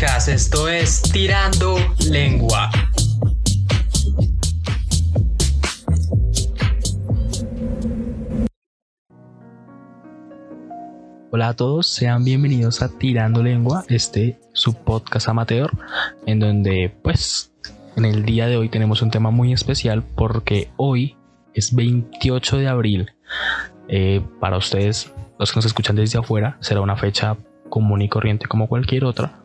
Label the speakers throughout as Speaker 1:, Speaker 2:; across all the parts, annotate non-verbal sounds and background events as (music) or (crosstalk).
Speaker 1: Esto es Tirando Lengua.
Speaker 2: Hola a todos, sean bienvenidos a Tirando Lengua, este su podcast amateur, en donde pues en el día de hoy tenemos un tema muy especial porque hoy es 28 de abril. Eh, para ustedes, los que nos escuchan desde afuera, será una fecha común y corriente como cualquier otra,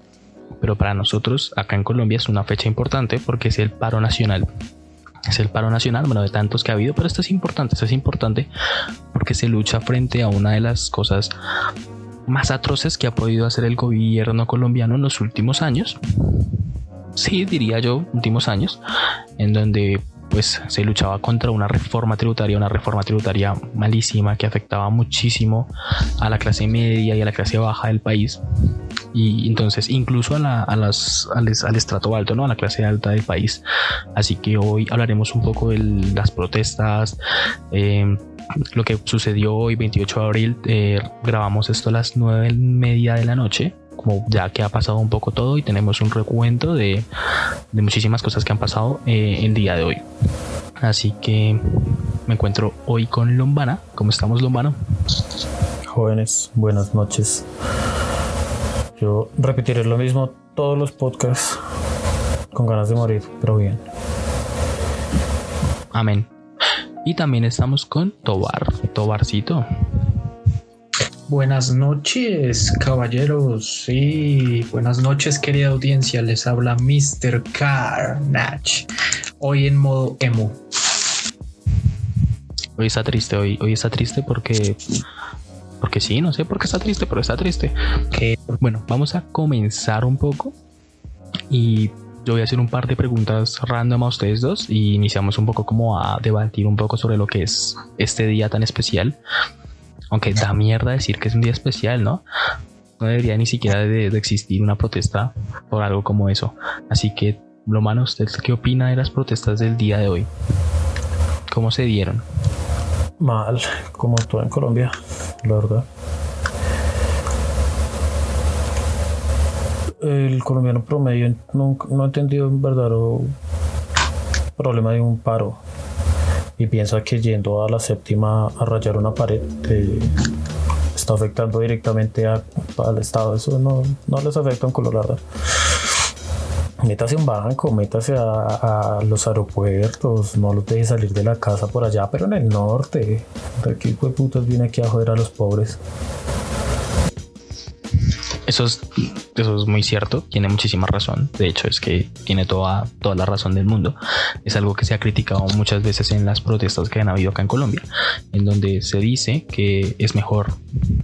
Speaker 2: pero para nosotros acá en Colombia es una fecha importante porque es el paro nacional es el paro nacional, bueno, de tantos que ha habido, pero esto es importante, esto es importante porque se lucha frente a una de las cosas más atroces que ha podido hacer el gobierno colombiano en los últimos años. Sí, diría yo, últimos años, en donde pues se luchaba contra una reforma tributaria, una reforma tributaria malísima que afectaba muchísimo a la clase media y a la clase baja del país y entonces incluso a, la, a las, al, estrato alto, ¿no? a la clase alta del país. Así que hoy hablaremos un poco de las protestas, em, lo que sucedió hoy 28 de abril. Eh, grabamos esto a las 9 y media de la noche como ya que ha pasado un poco todo y tenemos un recuento de, de muchísimas cosas que han pasado eh, el día de hoy. Así que me encuentro hoy con Lombana. ¿Cómo estamos, Lombana?
Speaker 3: Jóvenes, buenas noches. Yo repetiré lo mismo todos los podcasts con ganas de morir, pero bien.
Speaker 2: Amén. Y también estamos con Tobar, Tobarcito.
Speaker 1: Buenas noches, caballeros. Sí, buenas noches, querida audiencia. Les habla Mr. Carnage. Hoy en modo emo.
Speaker 2: Hoy está triste, hoy, hoy está triste porque porque sí, no sé por qué está triste, pero está triste. Que bueno, vamos a comenzar un poco y yo voy a hacer un par de preguntas random a ustedes dos y iniciamos un poco como a debatir un poco sobre lo que es este día tan especial. Aunque da mierda decir que es un día especial, ¿no? No debería ni siquiera de, existir una protesta por algo como eso. Así que, lo malo, ¿usted qué opina de las protestas del día de hoy? ¿Cómo se dieron?
Speaker 3: mal, como todo en Colombia, la verdad. El colombiano promedio no, no ha entendido un verdadero problema de un paro y piensa que yendo a la séptima a rayar una pared está afectando directamente al Estado. Eso no, no les afecta a un colorado métase un banco, métase a, los aeropuertos, no los deje salir de la casa por allá, pero en el norte. ¿De hijo de putas viene aquí a joder a los pobres?
Speaker 2: Eso es, eso es muy cierto, tiene muchísima razón. De hecho, es que tiene toda, toda la razón del mundo. Es algo que se ha criticado muchas veces en las protestas que han habido acá en Colombia, en donde se dice que es mejor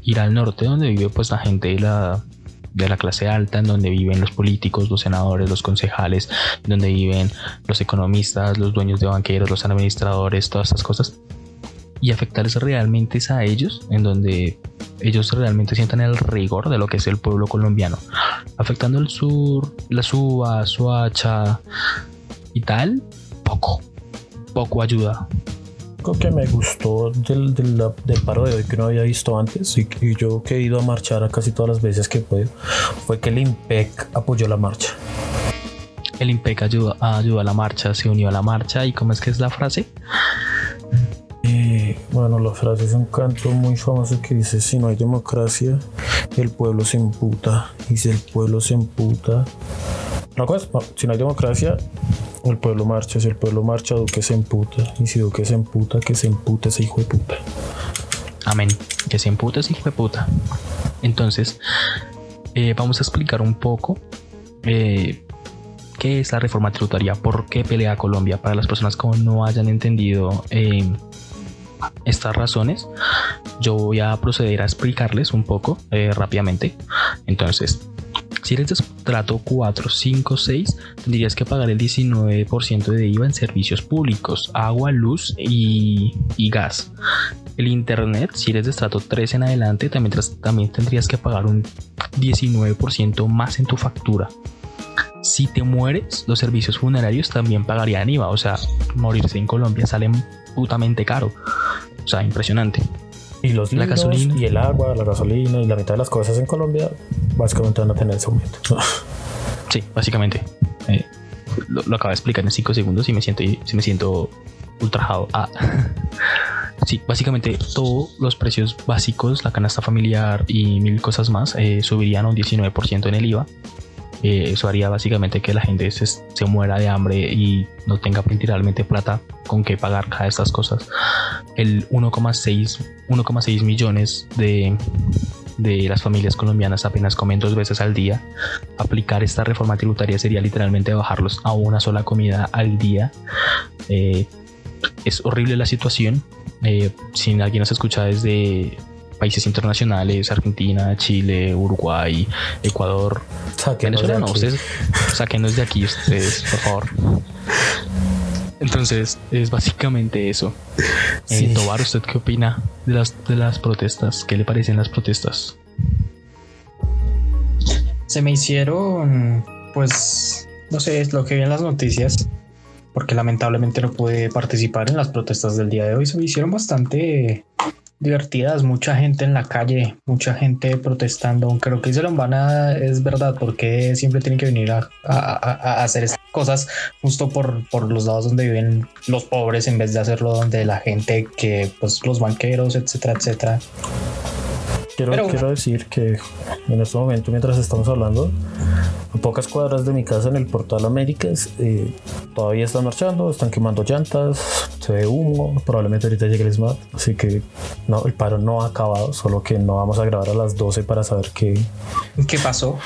Speaker 2: ir al norte, donde vive pues la gente y la, de la clase alta, en donde viven los políticos, los senadores, los concejales, donde viven los economistas, los dueños de banqueros, los administradores, todas estas cosas. Y afectarles realmente a ellos, en donde ellos realmente sientan el rigor de lo que es el pueblo colombiano. Afectando el sur, la Suba, Suacha y tal, poco, poco ayuda
Speaker 3: que me gustó del, del, paro de hoy que no había visto antes y, yo que he ido a marchar a casi todas las veces que puedo fue que el IMPEC apoyó la marcha.
Speaker 2: El IMPEC ayudó, ayudó a la marcha, se unió a la marcha y ¿cómo es que es la frase?
Speaker 3: Bueno, la frase es un canto muy famoso que dice, si no hay democracia, el pueblo se imputa. Y si el pueblo se imputa... No, si no hay democracia, el pueblo marcha, si el pueblo marcha, Duque se emputa. Y si Duque se emputa, que se empute ese hijo de puta.
Speaker 2: Amén. Que se empute ese hijo de puta. Entonces, eh, vamos a explicar un poco eh, qué es la reforma tributaria, por qué pelea Colombia. Para las personas que no hayan entendido eh, estas razones, yo voy a proceder a explicarles un poco rápidamente. Entonces, si eres de trato 4, 5, 6, tendrías que pagar el 19% de IVA en servicios públicos, agua, luz y, gas. El internet, si eres de estrato 3 en adelante, también, también tendrías que pagar un 19% más en tu factura. Si te mueres, los servicios funerarios también pagarían IVA. O sea, morirse en Colombia sale putamente caro. O sea, impresionante.
Speaker 3: Y los la gasolina. y el agua, la gasolina y la mitad de las cosas en Colombia básicamente van a tener ese aumento. (laughs)
Speaker 2: Sí, básicamente. Eh, lo, lo acabo de explicar en 5 segundos y me siento, y me siento ultrajado. Ah. (laughs) Sí, básicamente todos los precios básicos, la canasta familiar y mil cosas más, eh, subirían un 19% en el IVA. Eh, eso haría básicamente que la gente se, se, muera de hambre y no tenga literalmente plata con que pagar cada de estas cosas. El 1,6 millones de, de las familias colombianas apenas comen dos veces al día. Aplicar esta reforma tributaria sería literalmente bajarlos a una sola comida al día. Eh, es horrible la situación. Eh, si alguien nos escucha desde países internacionales, Argentina, Chile, Uruguay, Ecuador,
Speaker 3: Sáquenos
Speaker 2: Venezuela, no, ustedes sáquenos de aquí, ustedes, por favor. Entonces, es básicamente eso.
Speaker 3: Sí.
Speaker 2: Eh, Tobar, ¿usted qué opina de las, de las protestas? ¿Qué le parecen las protestas?
Speaker 1: Se me hicieron, pues, no sé, es lo que vi en las noticias, porque lamentablemente no pude participar en las protestas del día de hoy. Se me hicieron bastante divertidas, mucha gente en la calle, mucha gente protestando. Aunque lo que dice Lombana es verdad, porque siempre tienen que venir a, a- a- hacer estas cosas justo por, por los lados donde viven los pobres en vez de hacerlo donde la gente que, pues, los banqueros, etcétera, etcétera.
Speaker 3: Quiero, decir que en este momento, mientras estamos hablando, a pocas cuadras de mi casa en el Portal Américas, eh, todavía están marchando, están quemando llantas, se ve humo, probablemente ahorita llegue el SMAT, así que no, el paro no ha acabado, solo que no vamos a grabar a las 12 para saber qué,
Speaker 1: ¿Qué pasó?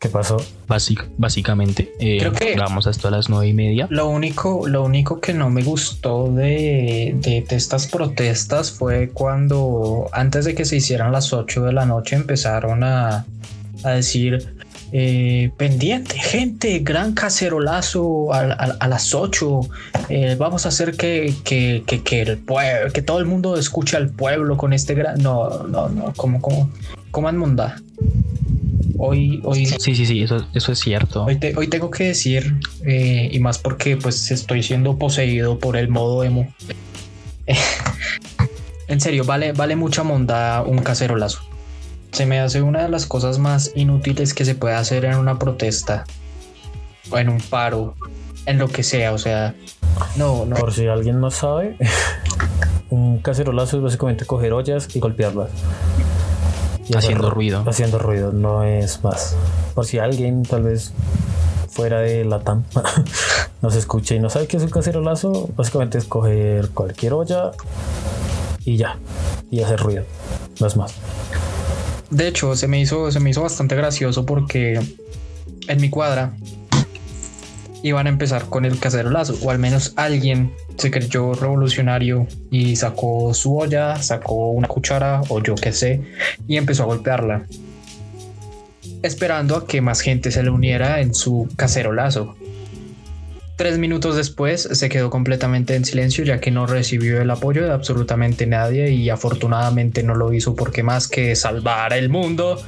Speaker 3: Qué pasó.
Speaker 2: Básic- básicamente, eh,
Speaker 1: Creo que-
Speaker 2: grabamos esto a las nueve y media.
Speaker 1: Lo único, lo único que no me gustó de, de- de estas protestas fue cuando antes de que se hicieran las 8 de la noche empezaron a, a decir eh, pendiente, gente, gran cacerolazo a, a- a las 8. eh, vamos a hacer que, que, que, que el pueblo, que todo el mundo escuche al pueblo con este gran. No, no, no, como, como, monda. Hoy, hoy,
Speaker 2: Sí, sí, sí, eso, eso es cierto.
Speaker 1: Hoy, te- hoy tengo que decir, eh, y más porque pues estoy siendo poseído por el modo emo. (laughs) en serio, vale, vale mucha monda un cacerolazo. Se me hace una de las cosas más inútiles que se puede hacer en una protesta, o en un paro, en lo que sea. O sea, no, no.
Speaker 3: Por si alguien no sabe, (laughs) un cacerolazo es básicamente coger ollas y golpearlas. Y hacer
Speaker 2: Haciendo ruido.
Speaker 3: Haciendo ruido, no es más. Por si alguien tal vez fuera de la TAM (laughs) nos escucha y no sabe qué es un cacerolazo, básicamente es coger cualquier olla y ya, y hacer ruido, no es más.
Speaker 1: De hecho, se me hizo, se me hizo bastante gracioso porque en mi cuadra iban a empezar con el cacerolazo, o al menos alguien se creyó revolucionario y sacó su olla, sacó una cuchara o yo qué sé, y empezó a golpearla, esperando a que más gente se le uniera en su cacerolazo. Tres minutos después se quedó completamente en silencio ya que no recibió el apoyo de absolutamente nadie y afortunadamente no lo hizo porque más que salvar el mundo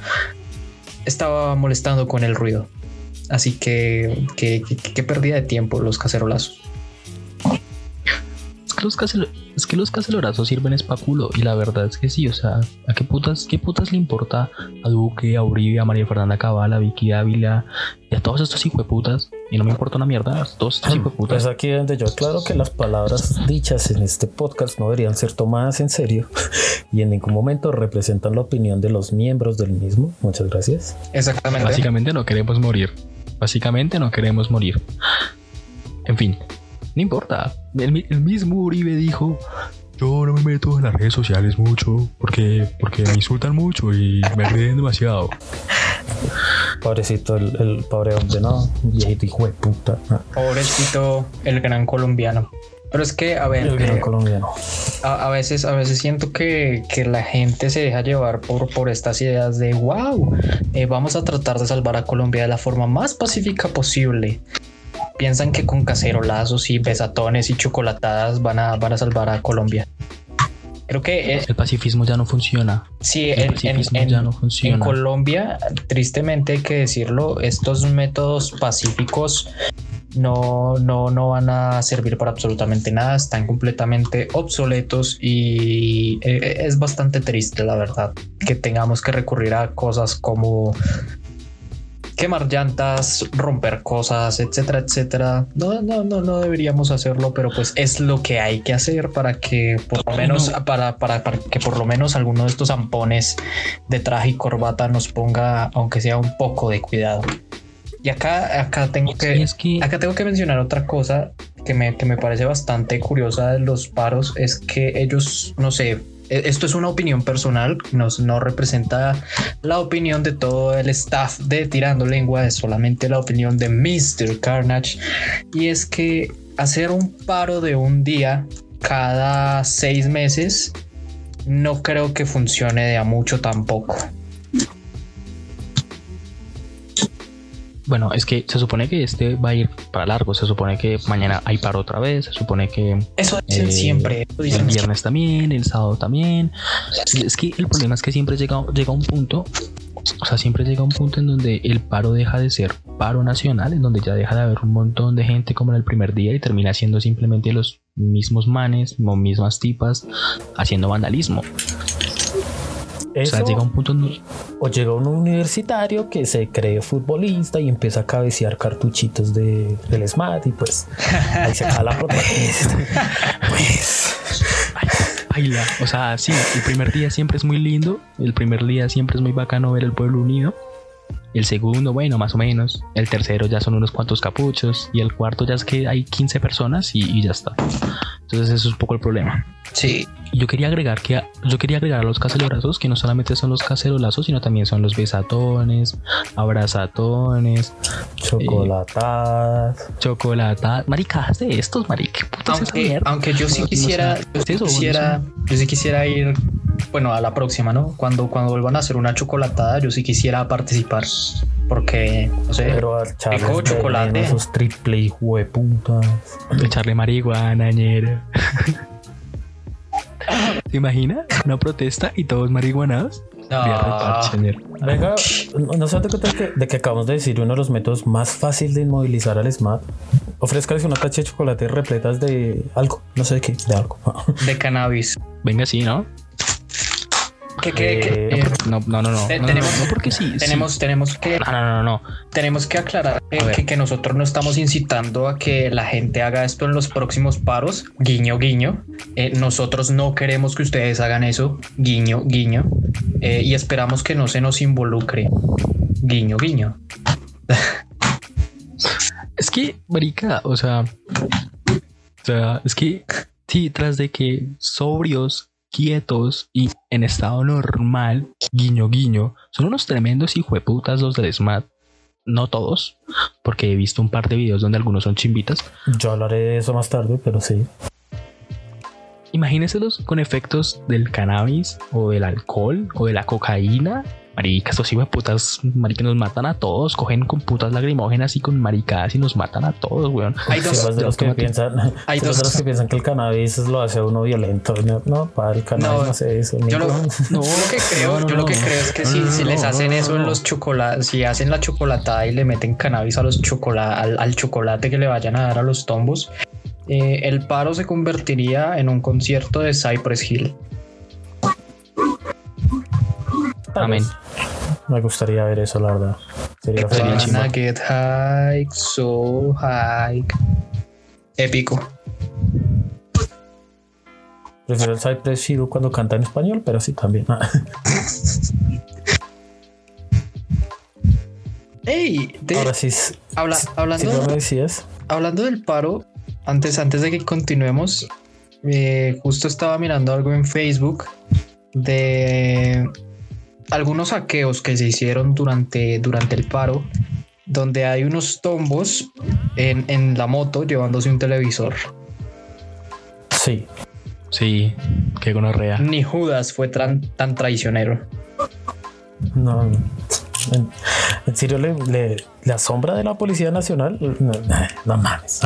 Speaker 1: estaba molestando con el ruido. Así que qué pérdida de tiempo los cacerolazos.
Speaker 2: Es que los, caselo- es que los cacelorazos sirven espaculo y la verdad es que sí, o sea, ¿a qué putas, qué putas le importa a Duque, a Uribe, a María Fernanda Cabal, a Vicky Ávila y a todos estos hijueputas? Y no me importa una mierda, a todos estos
Speaker 3: Es
Speaker 2: hijueputas.
Speaker 3: aquí donde yo aclaro que las palabras dichas en este podcast no deberían ser tomadas en serio (laughs) y en ningún momento representan la opinión de los miembros del mismo. Muchas gracias.
Speaker 1: Exactamente.
Speaker 2: Básicamente no queremos morir. Básicamente no queremos morir. En fin, no importa. El, mi- el mismo Uribe dijo, yo no me meto en las redes sociales mucho porque, porque me insultan mucho y me ríen demasiado.
Speaker 3: Pobrecito el, el pobre hombre, no, viejito hijo de puta.
Speaker 1: Pobrecito el gran colombiano. Pero es que, a ver,
Speaker 3: El gran
Speaker 1: eh,
Speaker 3: colombiano.
Speaker 1: a, a veces, a veces siento que, que la gente se deja llevar por, por estas ideas de wow, eh, vamos a tratar de salvar a Colombia de la forma más pacífica posible. Piensan que con cacerolazos y besatones y chocolatadas van a, van a salvar a Colombia. Creo que
Speaker 2: El pacifismo ya no funciona.
Speaker 1: sí,
Speaker 2: El
Speaker 1: en, en-
Speaker 2: pacifismo
Speaker 1: en-
Speaker 2: ya no
Speaker 1: en
Speaker 2: funciona.
Speaker 1: Colombia, tristemente hay que decirlo, estos métodos pacíficos no, no, no van a servir para absolutamente nada, están completamente obsoletos y eh, es bastante triste, la verdad, que tengamos que recurrir a cosas como quemar llantas, romper cosas, etcétera, etcétera. No, no, no, no deberíamos hacerlo, pero pues es lo que hay que hacer para que por lo menos, para, para, para que por lo menos alguno de estos zampones de traje y corbata nos ponga, aunque sea un poco de cuidado. Y acá, acá tengo que, acá tengo que mencionar otra cosa que me, que me parece bastante curiosa de los paros, es que ellos, no sé, e, esto es una opinión personal, no, no representa la opinión de todo el staff de Tirando Lengua, es solamente la opinión de Mr. Carnage. Y es que hacer un paro de un día cada seis meses no creo que funcione de a mucho tampoco.
Speaker 2: Bueno, es que se supone que este va a ir para largo. Se supone que mañana hay paro otra vez. Se supone que.
Speaker 1: Eso dicen eh, siempre.
Speaker 2: el viernes también, el sábado también. Es que el problema es que siempre llega, llega un punto. O sea, siempre llega un punto en donde el paro deja de ser paro nacional, en donde ya deja de haber un montón de gente como en el primer día y termina siendo simplemente los mismos manes o mismas tipas haciendo vandalismo
Speaker 3: o sea, llega un punto O llega un universitario que se cree futbolista y empieza a cabecear cartuchitos de, del SMAT y pues ahí se acaba la protagonista. (laughs)
Speaker 2: pues... o sea, sí, el primer día siempre es muy lindo, el primer día siempre es muy bacano ver el pueblo unido. El segundo, bueno, más o menos. El tercero ya son unos cuantos capuchos. Y el cuarto ya es que hay 15 personas y, y ya está. Entonces eso es un poco el problema.
Speaker 1: Sí,
Speaker 2: yo quería agregar que yo quería agregar a los cacerolazos que no solamente son los cacerolazos, sino también son los besatones, abrazatones,
Speaker 3: chocolatadas,
Speaker 2: eh, chocolatadas, maricadas de estos, marica.
Speaker 1: Aunque, aunque yo sí quisiera, yo quisiera, yo sí quisiera ir, bueno, a la próxima, ¿no? Cuando, cuando vuelvan a hacer una chocolatada, yo sí quisiera participar. Porque, no sé,
Speaker 3: pero al chocolate. Esos triple hueputas.
Speaker 2: Echarle marihuana, ñera. (laughs) (laughs) ¿Te imaginas? Una protesta y todos marihuanados.
Speaker 3: Venga, no se cuenta que, de que acabamos de decir uno de los métodos más fáciles de inmovilizar al SMAT. Ofrezcales una tacha de chocolate repletas de algo, no sé de qué, de algo.
Speaker 1: De cannabis.
Speaker 2: Venga, sí, ¿no?
Speaker 1: Eh,
Speaker 2: no, no, no, no,
Speaker 1: tenemos, porque sí. Tenemos, tenemos que.
Speaker 2: No, no, no,
Speaker 1: Tenemos que aclarar que, nosotros no estamos incitando a que la gente haga esto en los próximos paros. Guiño, guiño. Eh, nosotros no queremos que ustedes hagan eso. Guiño, guiño. Eh, y esperamos que no se nos involucre. Guiño, guiño. (laughs)
Speaker 2: es que, marica, o sea. O sea, es que sí, tras de que sobrios quietos y en estado normal, guiño guiño, son unos tremendos hijueputas los del SMAT. No todos, porque he visto un par de videos donde algunos son chimbitas.
Speaker 3: Yo hablaré de eso más tarde, pero sí.
Speaker 2: Imagíneselos con efectos del cannabis o del alcohol o de la cocaína Marica, estos hijos de putas, marica, nos matan a todos. Cogen con putas lagrimógenas y con maricadas y nos matan a todos, weón.
Speaker 3: Hay dos, de los que, piensan, hay (laughs) dos de los que piensan que el cannabis lo hace a uno violento. No, para el cannabis no, hace eso.
Speaker 1: Yo lo, no, que (laughs) creo, yo lo que creo es que si, si les hacen eso en los chocolates, si hacen la chocolatada y le meten cannabis a los chocolate, al, chocolate que le vayan a dar a los tombos, eh, el paro se convertiría en un concierto de Cypress Hill.
Speaker 2: Amén.
Speaker 3: Me gustaría ver eso, la verdad. Sería
Speaker 1: Wanna get high, so high. Épico.
Speaker 3: Prefiero el Cypress Hill cuando canta en español, pero sí también. (laughs)
Speaker 1: Ey,
Speaker 3: ahora sí.
Speaker 1: Habla, hablando,
Speaker 3: decías.
Speaker 1: hablando del paro, antes, antes de que continuemos, eh, justo estaba mirando algo en Facebook de algunos saqueos que se hicieron durante, durante el paro, donde hay unos tombos en, la moto llevándose un televisor.
Speaker 3: Sí.
Speaker 2: Sí, qué gonorrea.
Speaker 1: Ni Judas fue tan, tan traicionero.
Speaker 3: No, en, serio le, la sombra de la Policía Nacional. No, mames.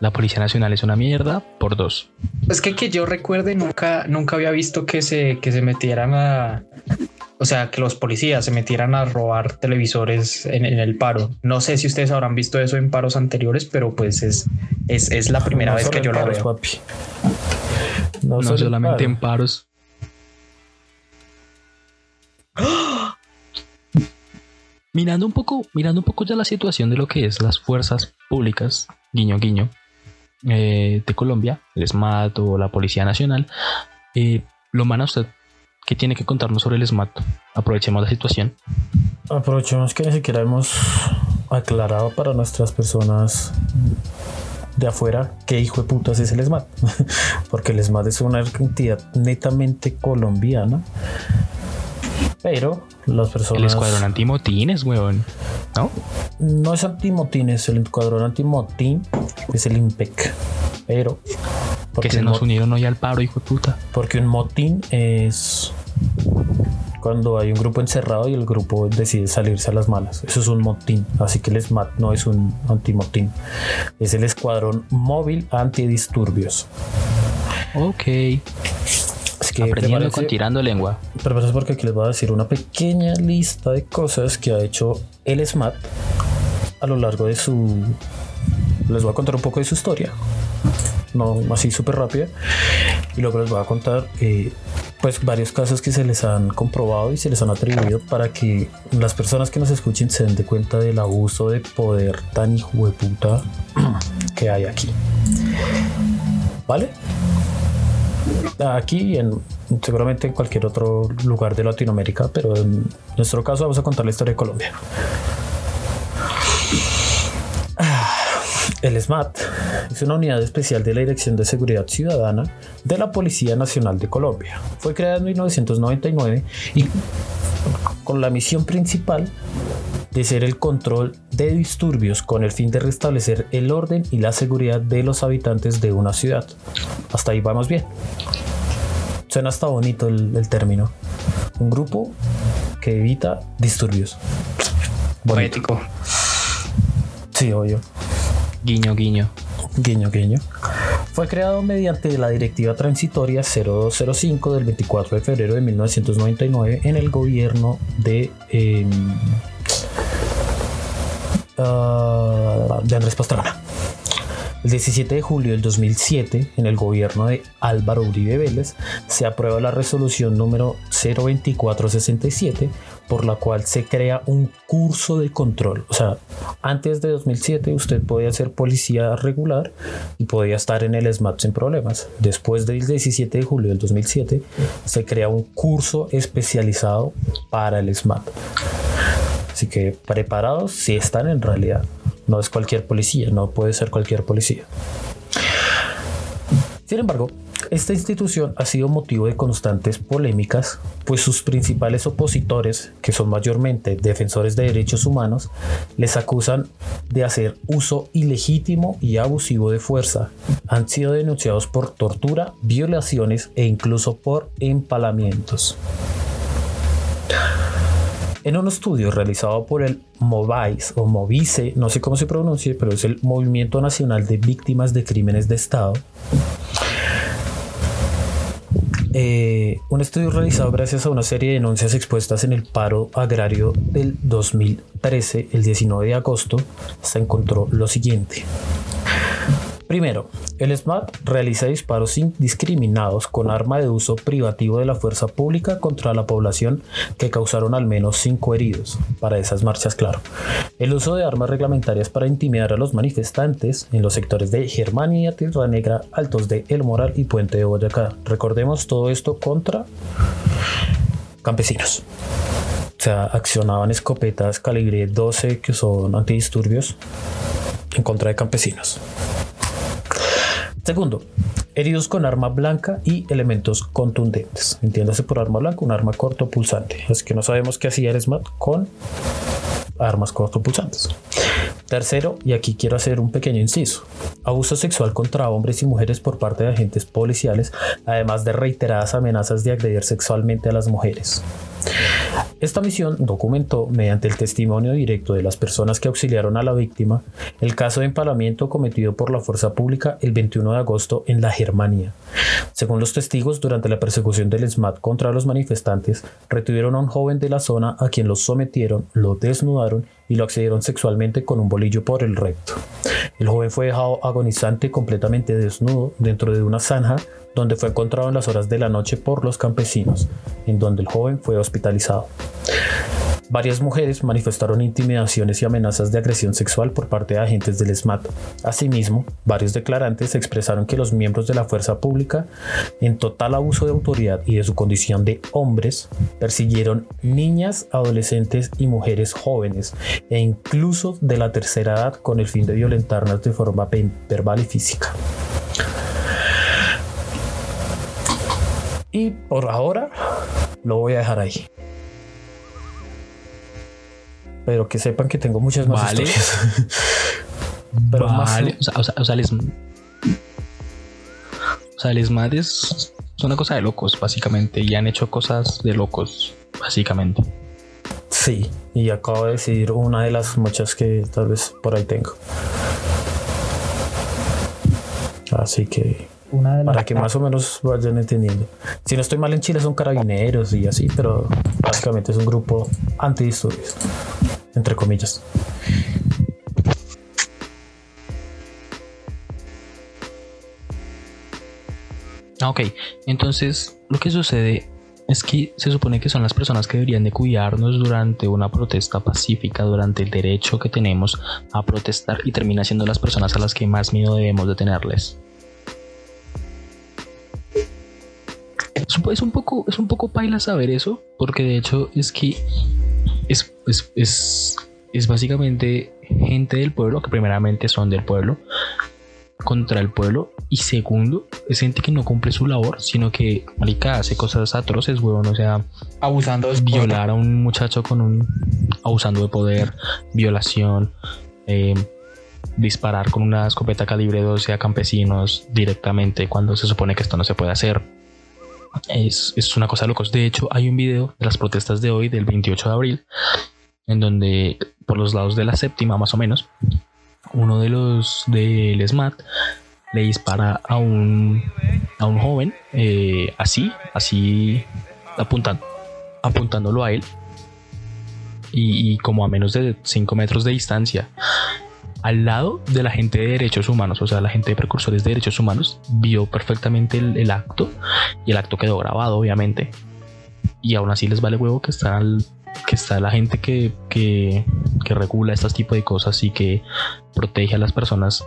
Speaker 2: La Policía Nacional es una mierda por dos.
Speaker 1: Es que que yo recuerde nunca, nunca había visto que se, que se metieran a, o sea, que los policías se metieran a robar televisores en, el paro. No sé si ustedes habrán visto eso en paros anteriores, pero pues es, es, la primera vez que yo lo veo.
Speaker 2: No, solamente en paros. mirando un poco, mirando un poco ya la situación de lo que es las fuerzas públicas, guiño guiño, eh, de Colombia, el SMAT o la Policía Nacional, eh, lo manda usted ¿Qué tiene que contarnos sobre el SMAT? Aprovechemos la situación.
Speaker 3: Aprovechemos que ni siquiera hemos aclarado para nuestras personas de afuera qué hijo de putas es el SMAT. (laughs) Porque el SMAT es una entidad netamente colombiana. Pero las personas.
Speaker 2: El escuadrón antimotines, weón. ¿No?
Speaker 3: No es antimotines, el escuadrón antimotín es el IMPEC. Pero.
Speaker 2: Que se nos unieron hoy al paro, hijo de puta.
Speaker 3: Porque un motín es cuando hay un grupo encerrado y el grupo decide salirse a las malas. Eso es un motín. Así que el SMAT no es un antimotín. Es el Escuadrón Móvil Antidisturbios.
Speaker 2: Ok. Que Aprendiendo con tirando lengua.
Speaker 3: Pero eso es porque aquí les voy a decir una pequeña lista de cosas que ha hecho el SMAT a lo largo de su... Les voy a contar un poco de su historia no así súper rápida. Y luego les voy a contar eh, pues varios casos que se les han comprobado y se les han atribuido para que las personas que nos escuchen se den de cuenta del abuso de poder tan hijo de puta que hay aquí. ¿Vale? Aquí en seguramente en cualquier otro lugar de Latinoamérica, pero en nuestro caso vamos a contar la historia de Colombia. El SMAT es una unidad especial de la Dirección de Seguridad Ciudadana de la Policía Nacional de Colombia. Fue creada en 1999 y con la misión principal de ser el control de disturbios con el fin de restablecer el orden y la seguridad de los habitantes de una ciudad. Hasta ahí vamos bien. Suena hasta bonito el, término. Un grupo que evita disturbios.
Speaker 1: Poético.
Speaker 3: Sí, obvio.
Speaker 2: Guiño, guiño.
Speaker 3: Guiño, guiño. Fue creado mediante la Directiva Transitoria 0205 del 24 de febrero de 1999 en el gobierno de, em, de Andrés Pastrana. El 17 de julio del 2007, en el gobierno de Álvaro Uribe Vélez, se aprueba la resolución número 02467, por la cual se crea un curso de control. O sea, antes de 2007 usted podía ser policía regular y podía estar en el SMAT sin problemas. Después del 17 de julio Así que preparados si están en realidad. No es cualquier policía, no puede ser cualquier policía. Sin embargo, esta institución ha sido motivo de constantes polémicas, pues sus principales opositores, que son mayormente defensores de derechos humanos, les acusan de hacer uso ilegítimo y abusivo de fuerza. Han sido denunciados por tortura, violaciones e incluso por empalamientos. En un estudio realizado por el MOVICE o MOVICE, no sé cómo se pronuncie, pero es el Movimiento Nacional de Víctimas de Crímenes de Estado, eh, un estudio realizado gracias a una serie de denuncias expuestas en el paro agrario del 2013, el 19 de agosto, se encontró lo siguiente. Primero, el SMAT realiza disparos indiscriminados con arma de uso privativo de la fuerza pública contra la población que causaron al menos cinco heridos. Para esas marchas, claro. El uso de armas reglamentarias para intimidar a los manifestantes en los sectores de Germania, Tierra Negra, Altos de El Moral y Puente de Boyacá. Recordemos todo esto contra campesinos. O sea, accionaban escopetas calibre 12 que son antidisturbios en contra de campesinos. Segundo, heridos con arma blanca y elementos contundentes. Entiéndase por arma blanca, un arma corto pulsante. Así que no sabemos qué hacía el con armas cortopulsantes. Tercero, y aquí quiero hacer un pequeño inciso, abuso sexual contra hombres y mujeres por parte de agentes policiales, además de reiteradas amenazas de agredir sexualmente a las mujeres. Esta misión documentó, mediante el testimonio directo de las personas que auxiliaron a la víctima, el caso de empalamiento cometido por la fuerza pública el 21 de agosto en la Germania. Según los testigos, durante la persecución del SMAT contra los manifestantes, retuvieron a un joven de la zona a quien lo sometieron, lo desnudaron y lo accedieron sexualmente con un bolillo por el recto. El joven fue dejado agonizante completamente desnudo dentro de una zanja donde fue encontrado en las horas de la noche por los campesinos, en donde el joven fue hospitalizado. Varias mujeres manifestaron intimidaciones y amenazas de agresión sexual por parte de agentes del SMAT. Asimismo, varios declarantes expresaron que los miembros de la fuerza pública, en total abuso de autoridad y de su condición de hombres, persiguieron niñas, adolescentes y mujeres jóvenes e incluso de la tercera edad con el fin de violentarlas de forma verbal y física. Y por ahora lo voy a dejar ahí pero que sepan que tengo muchas más vale. (laughs)
Speaker 2: pero vale. o, sea, o, sea, o sea, les, o sea, les es una cosa de locos, básicamente, y han hecho cosas de locos, básicamente.
Speaker 3: Sí, y acabo de decir una de las muchas que tal vez por ahí tengo. Así que para que más o menos vayan entendiendo. Si no estoy mal en Chile son carabineros y así, pero básicamente es un grupo antidisturbios entre comillas.
Speaker 2: Ah, ok, entonces lo que sucede es que se supone que son las personas que deberían de cuidarnos durante una protesta pacífica, durante el derecho que tenemos a protestar y termina siendo las personas a las que más miedo debemos de tenerles. Es un, poco, es un poco paila saber eso, porque de hecho es que es, es, es, básicamente gente del pueblo, que primeramente son del pueblo, contra el pueblo y segundo es gente que no cumple su labor sino que marica hace cosas atroces huevón o sea
Speaker 1: abusando de
Speaker 2: violar a un muchacho con un abusando de poder violación eh, disparar con una escopeta calibre 12 a campesinos directamente cuando se supone que esto no se puede hacer es, es una cosa de locos. De hecho, hay un video de las protestas de hoy, del 28 de abril, en donde por los lados de la séptima, más o menos, uno de los del SMAT le dispara a un, a un joven, eh, así, así, apuntando, apuntándolo a él. Y, y, como a menos de 5 metros de distancia al lado de la gente de derechos humanos, o sea, la gente de precursores de derechos humanos, vio perfectamente el, acto y el acto quedó grabado, obviamente. Y aún así les vale huevo que está, que está la gente que, que, regula este tipo de cosas y que protege a las personas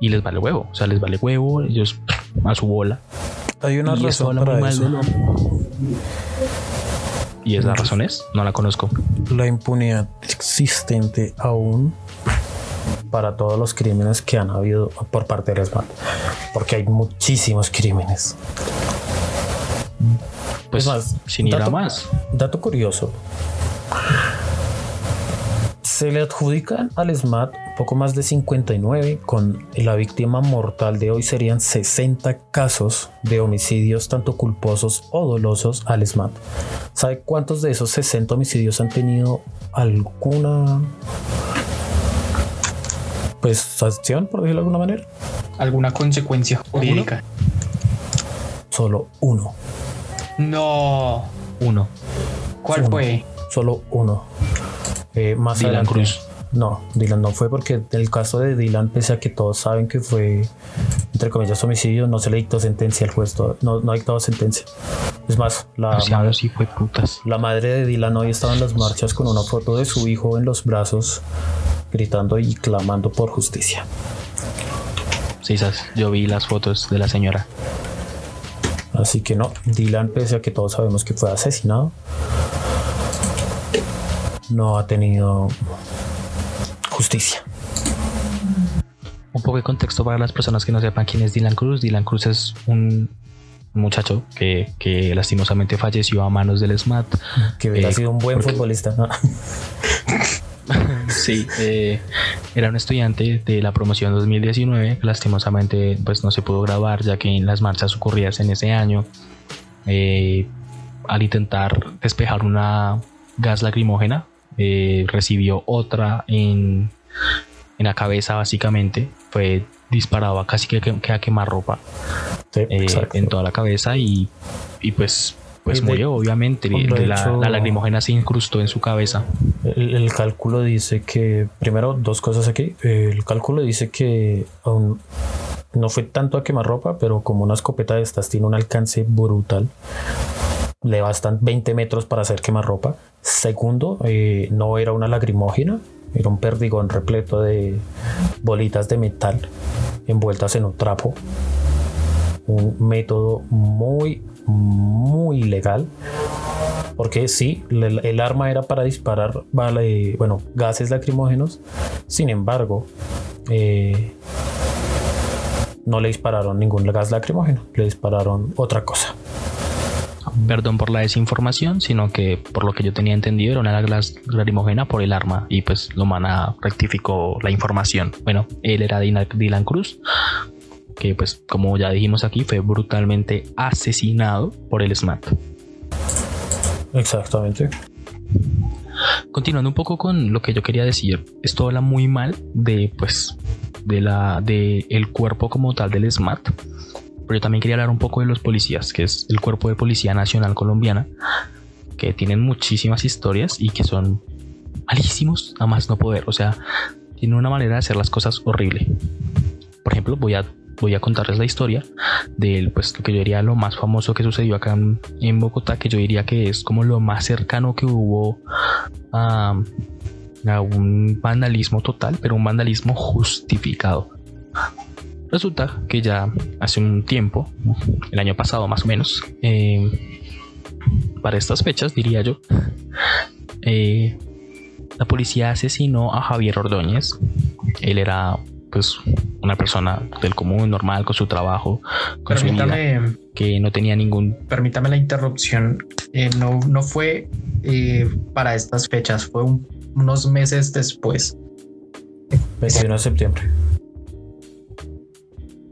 Speaker 2: y les vale huevo, o sea, les vale huevo, ellos a su bola.
Speaker 3: Hay una razón para eso.
Speaker 2: ¿Y esa razón es? No la conozco.
Speaker 3: La impunidad existente aún para todos los crímenes que han habido por parte de SMAT, porque hay muchísimos crímenes.
Speaker 2: Pues más, sin ir a más.
Speaker 3: Dato curioso. Se le adjudican al SMAT poco más de 59, con la víctima mortal de hoy serían 60 casos de homicidios tanto culposos o dolosos al SMAT. ¿Sabe cuántos de esos 60 homicidios han tenido alguna pues sanción, por decirlo de alguna manera.
Speaker 1: ¿Alguna consecuencia jurídica?
Speaker 3: Solo uno.
Speaker 1: No.
Speaker 2: Uno.
Speaker 1: ¿Cuál fue?
Speaker 3: Solo uno. Eh, más
Speaker 2: Dylan Cruz.
Speaker 3: No, Dylan no fue porque el caso de Dylan, pese a que todos saben que fue, entre comillas, homicidio, no se le dictó sentencia al juez, no, no ha dictado sentencia. Es más, la,
Speaker 2: madre, sí fue putas.
Speaker 3: la madre de Dylan hoy estaba en las marchas con una foto de su hijo en los brazos gritando y clamando por justicia.
Speaker 2: Sí, yo vi las fotos de la señora.
Speaker 3: Así que no, Dylan, pese a que todos sabemos que fue asesinado, no ha tenido justicia.
Speaker 2: Un poco de contexto para las personas que no sepan quién es Dylan Cruz. Dylan Cruz es un muchacho que, que lastimosamente falleció a manos del SMAT.
Speaker 3: Que hubiera eh, sido un buen futbolista. ¿no? (laughs)
Speaker 2: sí, eh, era un estudiante de la promoción 2019. Lastimosamente, pues no se pudo grabar ya que en las marchas ocurridas en ese año, eh, al intentar despejar una gas lacrimógena, eh, recibió otra en, en la cabeza básicamente. Fue disparado a casi que, que a quemar ropa en toda la cabeza y, y pues pues murió, obviamente. La, la, lacrimógena se incrustó en su cabeza.
Speaker 3: El, cálculo dice que, primero, dos cosas aquí. El cálculo dice que no fue tanto a quemar ropa, pero como una escopeta de estas tiene un alcance brutal. Le bastan 20 metros para hacer quemarropa. Segundo, eh, no era una lagrimógena, era un perdigón repleto de bolitas de metal envueltas en un trapo. Un método muy, muy legal. Porque sí, el, arma era para disparar vale, bueno, gases lacrimógenos. Sin embargo, eh, no le dispararon ningún gas lacrimógeno, le dispararon otra cosa.
Speaker 2: Perdón por la desinformación, sino que por lo que yo tenía entendido era una gas lacrimógena por el arma y pues Lomana rectificó la información. Bueno, él era Dylan Cruz, que pues como ya dijimos aquí fue brutalmente asesinado por el SMAT.
Speaker 3: Exactamente.
Speaker 2: Continuando un poco con lo que yo quería decir, esto habla muy mal de pues de la de el cuerpo como tal del SMAT. Pero yo también quería hablar un poco de los policías, que es el cuerpo de policía nacional colombiana, que tienen muchísimas historias y que son malísimos a más no poder. O sea, tienen una manera de hacer las cosas horrible. Por ejemplo, voy a voy a contarles la historia de pues lo que yo diría lo más famoso que sucedió acá en, Bogotá, que yo diría que es como lo más cercano que hubo a, a un vandalismo total, pero un vandalismo justificado. Resulta que ya hace un tiempo, el año pasado más o menos, eh, para estas fechas diría yo, eh, la policía asesinó a Javier Ordóñez. Él era pues una persona del común, normal, con su trabajo, con su vida, que no tenía ningún...
Speaker 1: Permítame la interrupción. Eh, no, no fue para estas fechas, fue un unos meses después.
Speaker 3: 21 de septiembre.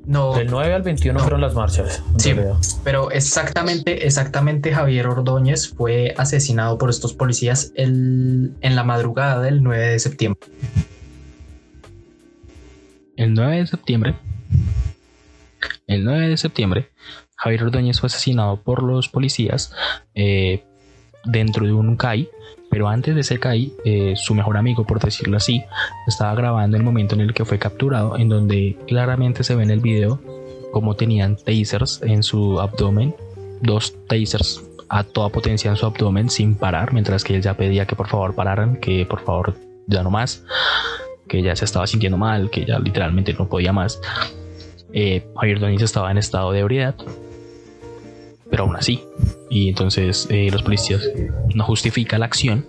Speaker 1: No.
Speaker 3: Del 9 al 21 fueron las marchas.
Speaker 1: Sí, pero exactamente, exactamente Javier Ordóñez fue asesinado por estos policías el, en la madrugada del 9 de septiembre.
Speaker 2: El 9 de septiembre. El 9 de septiembre, Javier Ordóñez fue asesinado por los policías eh, dentro de un CAI pero antes de ese CAI, eh, su mejor amigo, por decirlo así, estaba grabando el momento en el que fue capturado, en donde claramente se ve en el video cómo tenían tasers en su abdomen, dos tasers a toda potencia en su abdomen sin parar, mientras que él ya pedía que por favor pararan, que por favor ya no más, que ya se estaba sintiendo mal, que ya literalmente no podía más. Eh, Javier Doniz estaba en estado de ebriedad, pero aún así. Y entonces eh, los policías no justifica la acción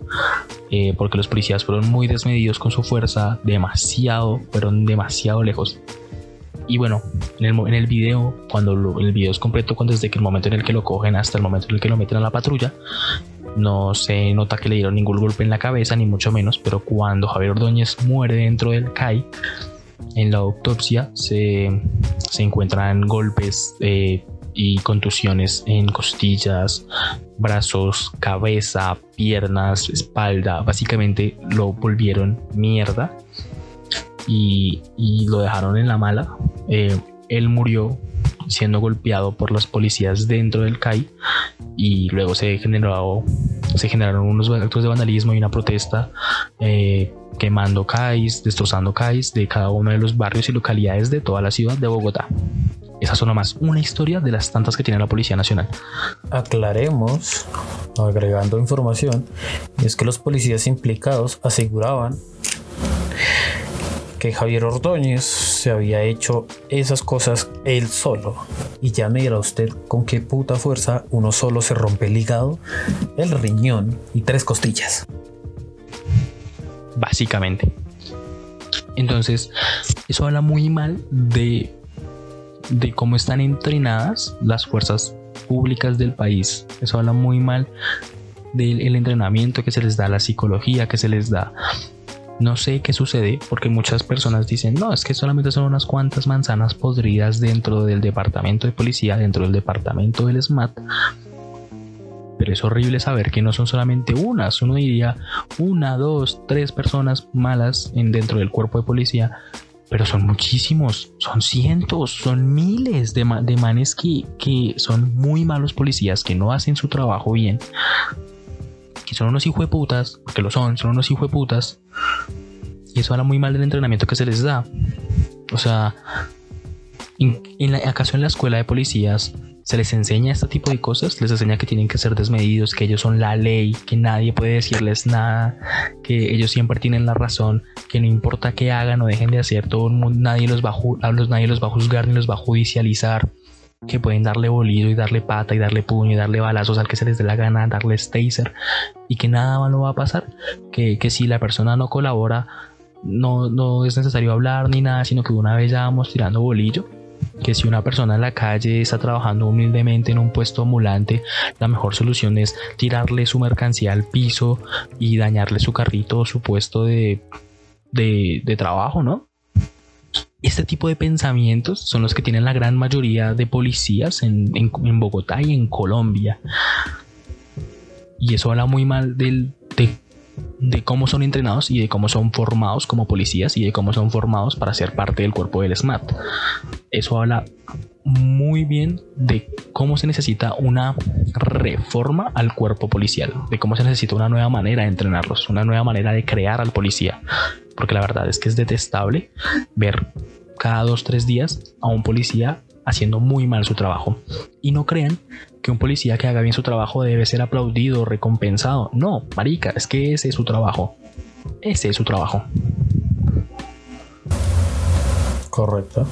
Speaker 2: eh, porque los policías fueron muy desmedidos con su fuerza, demasiado, fueron demasiado lejos. Y bueno, en el, en el video, cuando el video es completo, cuando desde el momento en el que lo cogen hasta el momento en el que lo meten a la patrulla, no se nota que le dieron ningún golpe en la cabeza, ni mucho menos, pero cuando Javier Ordóñez muere dentro del CAI, en la autopsia se, se encuentran golpes eh, y contusiones en costillas, brazos, cabeza, piernas, espalda. Básicamente lo volvieron mierda y, lo dejaron en la mala. Eh, él murió siendo golpeado por las policías dentro del CAI y luego se, generó, se generaron unos actos de vandalismo y una protesta eh, quemando CAIs, destrozando CAIs de cada uno de los barrios y localidades de toda la ciudad de Bogotá. Esa es más una historia de las tantas que tiene la Policía Nacional.
Speaker 3: Aclaremos, agregando información, es que los policías implicados aseguraban que Javier Ordóñez se había hecho esas cosas él solo. Y ya me dirá usted con qué puta fuerza uno solo se rompe el hígado, el riñón y tres costillas.
Speaker 2: Básicamente. Entonces, eso habla muy mal de de cómo están entrenadas las fuerzas públicas del país. Eso habla muy mal del entrenamiento que se les da, la psicología que se les da. No sé qué sucede porque muchas personas dicen, no, es que solamente son unas cuantas manzanas podridas dentro del departamento de policía, dentro del departamento del SMAT. Pero es horrible saber que no son solamente unas, uno diría una, dos, tres personas malas en, dentro del cuerpo de policía, pero son muchísimos, son cientos, son miles de, de manes que, que, son muy malos policías, que no hacen su trabajo bien, que son unos hijos de putas, porque lo son, son unos hijos de putas, y eso habla muy mal del entrenamiento que se les da. O sea, en, ¿acaso en la escuela de policías se les enseña este tipo de cosas, les enseña que tienen que ser desmedidos, que ellos son la ley, que nadie puede decirles nada, que ellos siempre tienen la razón, que no importa qué hagan o dejen de hacer, todo el mundo, nadie los va a, nadie los va a juzgar ni los va a judicializar, que pueden darle bolido y darle pata y darle puño y darle balazos al que se les dé la gana, darle taser y que nada malo va a pasar, que, que si la persona no colabora no, no es necesario hablar ni nada, sino que una vez ya vamos tirando bolillo que si una persona en la calle está trabajando humildemente en un puesto ambulante, la mejor solución es tirarle su mercancía al piso y dañarle su carrito o su puesto de, de, trabajo, ¿no? Este tipo de pensamientos son los que tienen la gran mayoría de policías en, en, Bogotá y en Colombia. Y eso habla muy mal del, de de cómo son entrenados y de cómo son formados como policías y de cómo son formados para ser parte del cuerpo del SMAT. Eso habla muy bien de cómo se necesita una reforma al cuerpo policial, de cómo se necesita una nueva manera de entrenarlos, una nueva manera de crear al policía, porque la verdad es que es detestable ver cada dos, tres días a un policía haciendo muy mal su trabajo. Y no crean que un policía que haga bien su trabajo debe ser aplaudido recompensado. No, marica, es que ese es su trabajo. Ese es su trabajo.
Speaker 3: Correcto.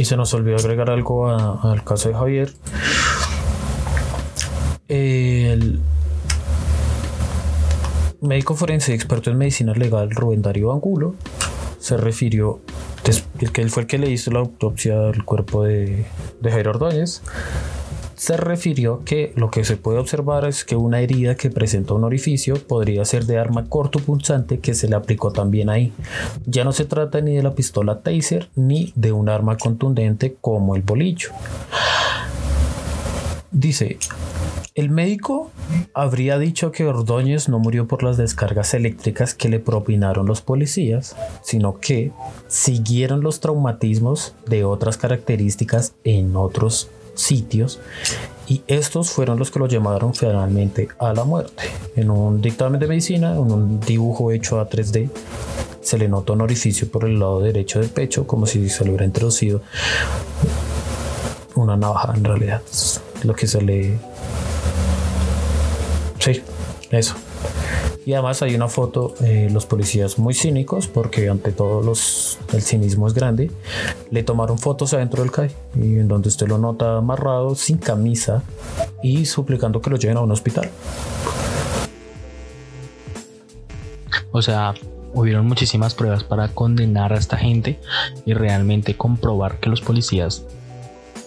Speaker 3: Y se nos olvidó agregar algo al caso de Javier. El médico forense experto en medicina legal Rubén Darío Angulo se refirió que él fue el que le hizo la autopsia al cuerpo de, de Jairo Ordóñez, se refirió que lo que se puede observar es que una herida que presenta un orificio podría ser de arma cortopunzante que se le aplicó también ahí. Ya no se trata ni de la pistola taser ni de un arma contundente como el bolillo. Dice, el médico habría dicho que Ordóñez no murió por las descargas eléctricas que le propinaron los policías, sino que siguieron los traumatismos de otras características en otros sitios y estos fueron los que lo llamaron finalmente a la muerte. En un dictamen de medicina, en un dibujo hecho a 3D, se le nota un orificio por el lado derecho del pecho como si se le hubiera introducido una navaja en realidad lo que se le sí eso y además hay una foto los policías muy cínicos porque ante todo los el cinismo es grande le tomaron fotos adentro del CAI y en donde usted lo nota amarrado sin camisa y suplicando que lo lleven a un hospital
Speaker 2: o sea hubieron muchísimas pruebas para condenar a esta gente y realmente comprobar que los policías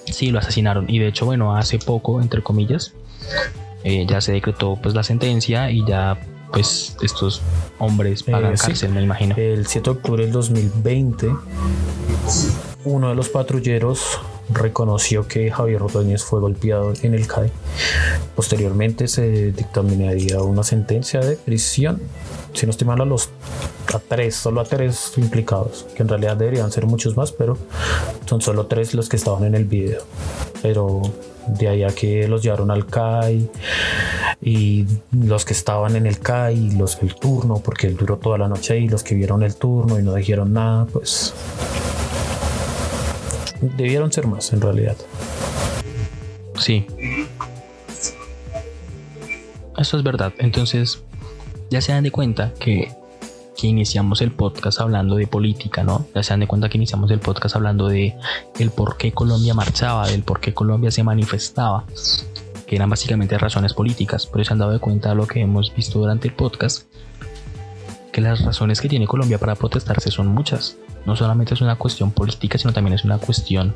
Speaker 2: sí lo asesinaron. Y de hecho, bueno, hace poco, entre comillas, eh, ya se decretó pues la sentencia y ya pues estos hombres pagan eh, cárcel, me imagino.
Speaker 3: El 7 de octubre del 2020, uno de los patrulleros reconoció que Javier Rodríguez fue golpeado en el CAE. Posteriormente se dictaminaría una sentencia de prisión, si no estoy mal, a los a tres, solo a tres implicados, que en realidad deberían ser muchos más, pero son solo tres los que estaban en el video. Pero de ahí a que los llevaron al CAI y los que estaban en el CAI los del turno, porque él duró toda la noche y los que vieron el turno y no dijeron nada, pues debieron ser más en realidad.
Speaker 2: Sí. Eso es verdad. Entonces, ya se dan de cuenta que, que iniciamos el podcast hablando de política, ¿no? Ya se dan de cuenta que iniciamos el podcast hablando de el por qué Colombia marchaba, del por qué Colombia se manifestaba, que eran básicamente razones políticas. Pero se han dado de cuenta de lo que hemos visto durante el podcast, que las razones que tiene Colombia para protestarse son muchas no solamente es una cuestión política, sino también es una cuestión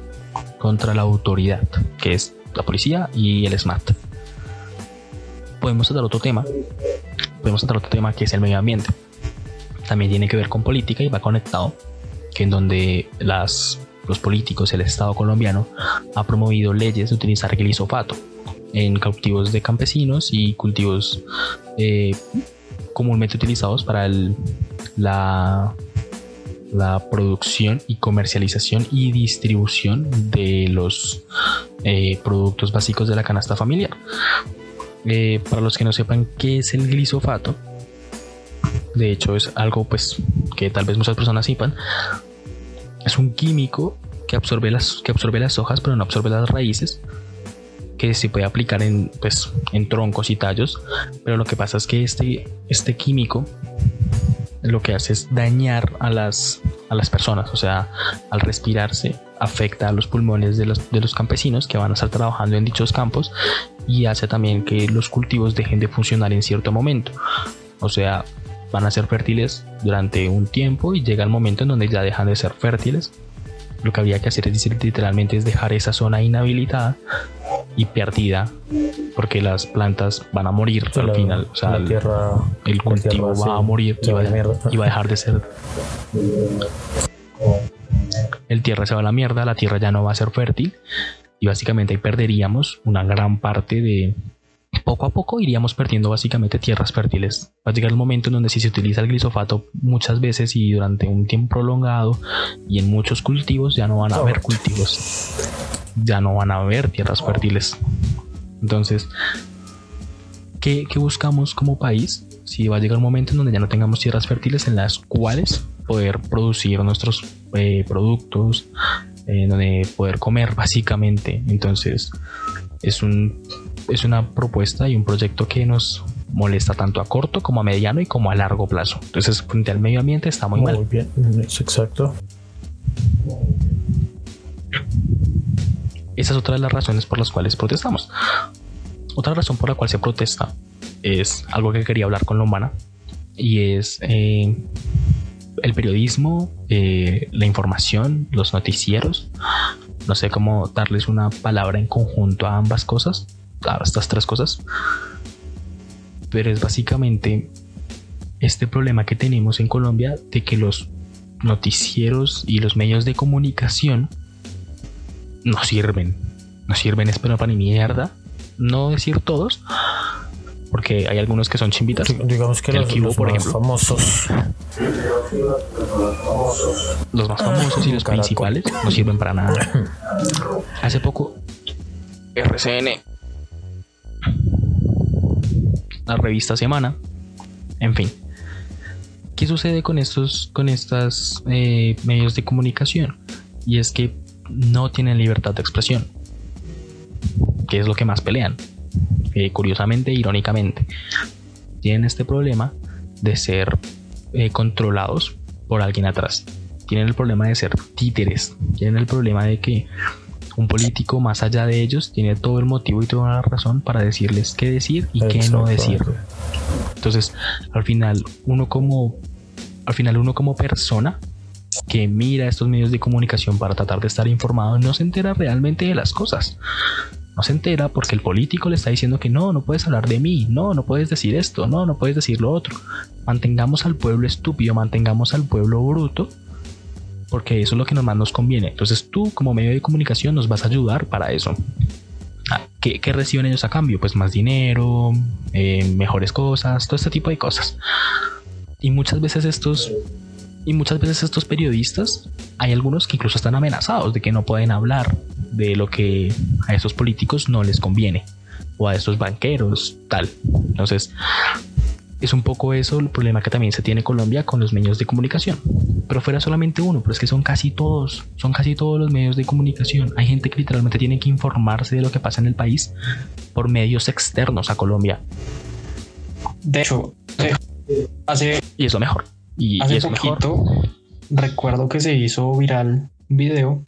Speaker 2: contra la autoridad, que es la policía y el SMAT. Podemos tratar otro tema, podemos tratar otro tema que es el medio ambiente. También tiene que ver con política y va conectado, que en donde las, los políticos, el Estado colombiano, ha promovido leyes de utilizar glisofato en cultivos de campesinos y cultivos eh, comúnmente utilizados para el, la la producción y comercialización y distribución de los eh, productos básicos de la canasta familiar. Eh, para los que no sepan qué es el glisofato, de hecho es algo pues que tal vez muchas personas sepan, es un químico que absorbe las, que absorbe las hojas, pero no absorbe las raíces que se puede aplicar en, pues, en troncos y tallos, pero lo que pasa es que este, este químico lo que hace es dañar a las, a las personas, o sea, al respirarse afecta a los pulmones de los, de los campesinos que van a estar trabajando en dichos campos y hace también que los cultivos dejen de funcionar en cierto momento, o sea, van a ser fértiles durante un tiempo y llega el momento en donde ya dejan de ser fértiles. Lo que había que hacer es decir, literalmente es dejar esa zona inhabilitada y perdida porque las plantas van a morir al final. O sea, el, cultivo va a morir y va, a dejar de ser. El tierra se va a la mierda, la tierra ya no va a ser fértil y básicamente ahí perderíamos una gran parte de, poco a poco iríamos perdiendo básicamente tierras fértiles. Va a llegar el momento en donde si se utiliza el glisofato muchas veces y durante un tiempo prolongado y en muchos cultivos ya no van a haber cultivos, ya no van a haber tierras fértiles. Entonces, ¿qué, buscamos como país? Si va a llegar un momento en donde ya no tengamos tierras fértiles en las cuales poder producir nuestros eh, productos, en donde poder comer básicamente. Entonces, es un es una propuesta y un proyecto que nos molesta tanto a corto como a mediano y como a largo plazo. Entonces, frente al medio ambiente está muy, mal. Muy
Speaker 3: bien, es exacto.
Speaker 2: Esa es otra de las razones por las cuales protestamos. Otra razón por la cual se protesta es algo que quería hablar con la humana y es eh, el periodismo, eh, la información, los noticieros. No sé cómo darles una palabra en conjunto a ambas cosas a estas tres cosas. Pero es básicamente este problema que tenemos en Colombia de que los noticieros y los medios de comunicación no sirven. No sirven, espero para ni mierda. No decir todos, porque hay algunos que son chimbitas.
Speaker 3: Digamos que los, por más famosos.
Speaker 2: Los más famosos y los principales no sirven para nada. (laughs) Hace poco, RCN la revista Semana, en fin. ¿Qué sucede con estos, con estas eh, medios de comunicación? Y es que no tienen libertad de expresión, que es lo que más pelean. Eh, curiosamente, irónicamente, tienen este problema de ser eh, controlados por alguien atrás. Tienen el problema de ser títeres. Tienen el problema de que un político más allá de ellos tiene todo el motivo y toda la razón para decirles qué decir y qué no decir. Entonces, al final, uno como al final uno como persona que mira estos medios de comunicación para tratar de estar informado no se entera realmente de las cosas. No se entera porque el político le está diciendo que no, no puedes hablar de mí, no, no puedes decir esto, no, no puedes decir lo otro. Mantengamos al pueblo estúpido, mantengamos al pueblo bruto porque eso es lo que más nos conviene. Entonces tú como medio de comunicación nos vas a ayudar para eso. Ah, ¿Qué, reciben ellos a cambio? Pues más dinero, eh, mejores cosas, todo este tipo de cosas. Y muchas veces estos y muchas veces estos periodistas, hay algunos que incluso están amenazados de que no pueden hablar de lo que a esos políticos no les conviene o a esos banqueros, tal. Entonces, es un poco eso el problema que también se tiene Colombia con los medios de comunicación. Pero fuera solamente uno, pero es que son casi todos, son casi todos los medios de comunicación. Hay gente que literalmente tiene que informarse de lo que pasa en el país por medios externos a Colombia.
Speaker 1: De hecho, hace
Speaker 2: y es lo mejor. Y,
Speaker 1: hace poquito recuerdo que se hizo viral un video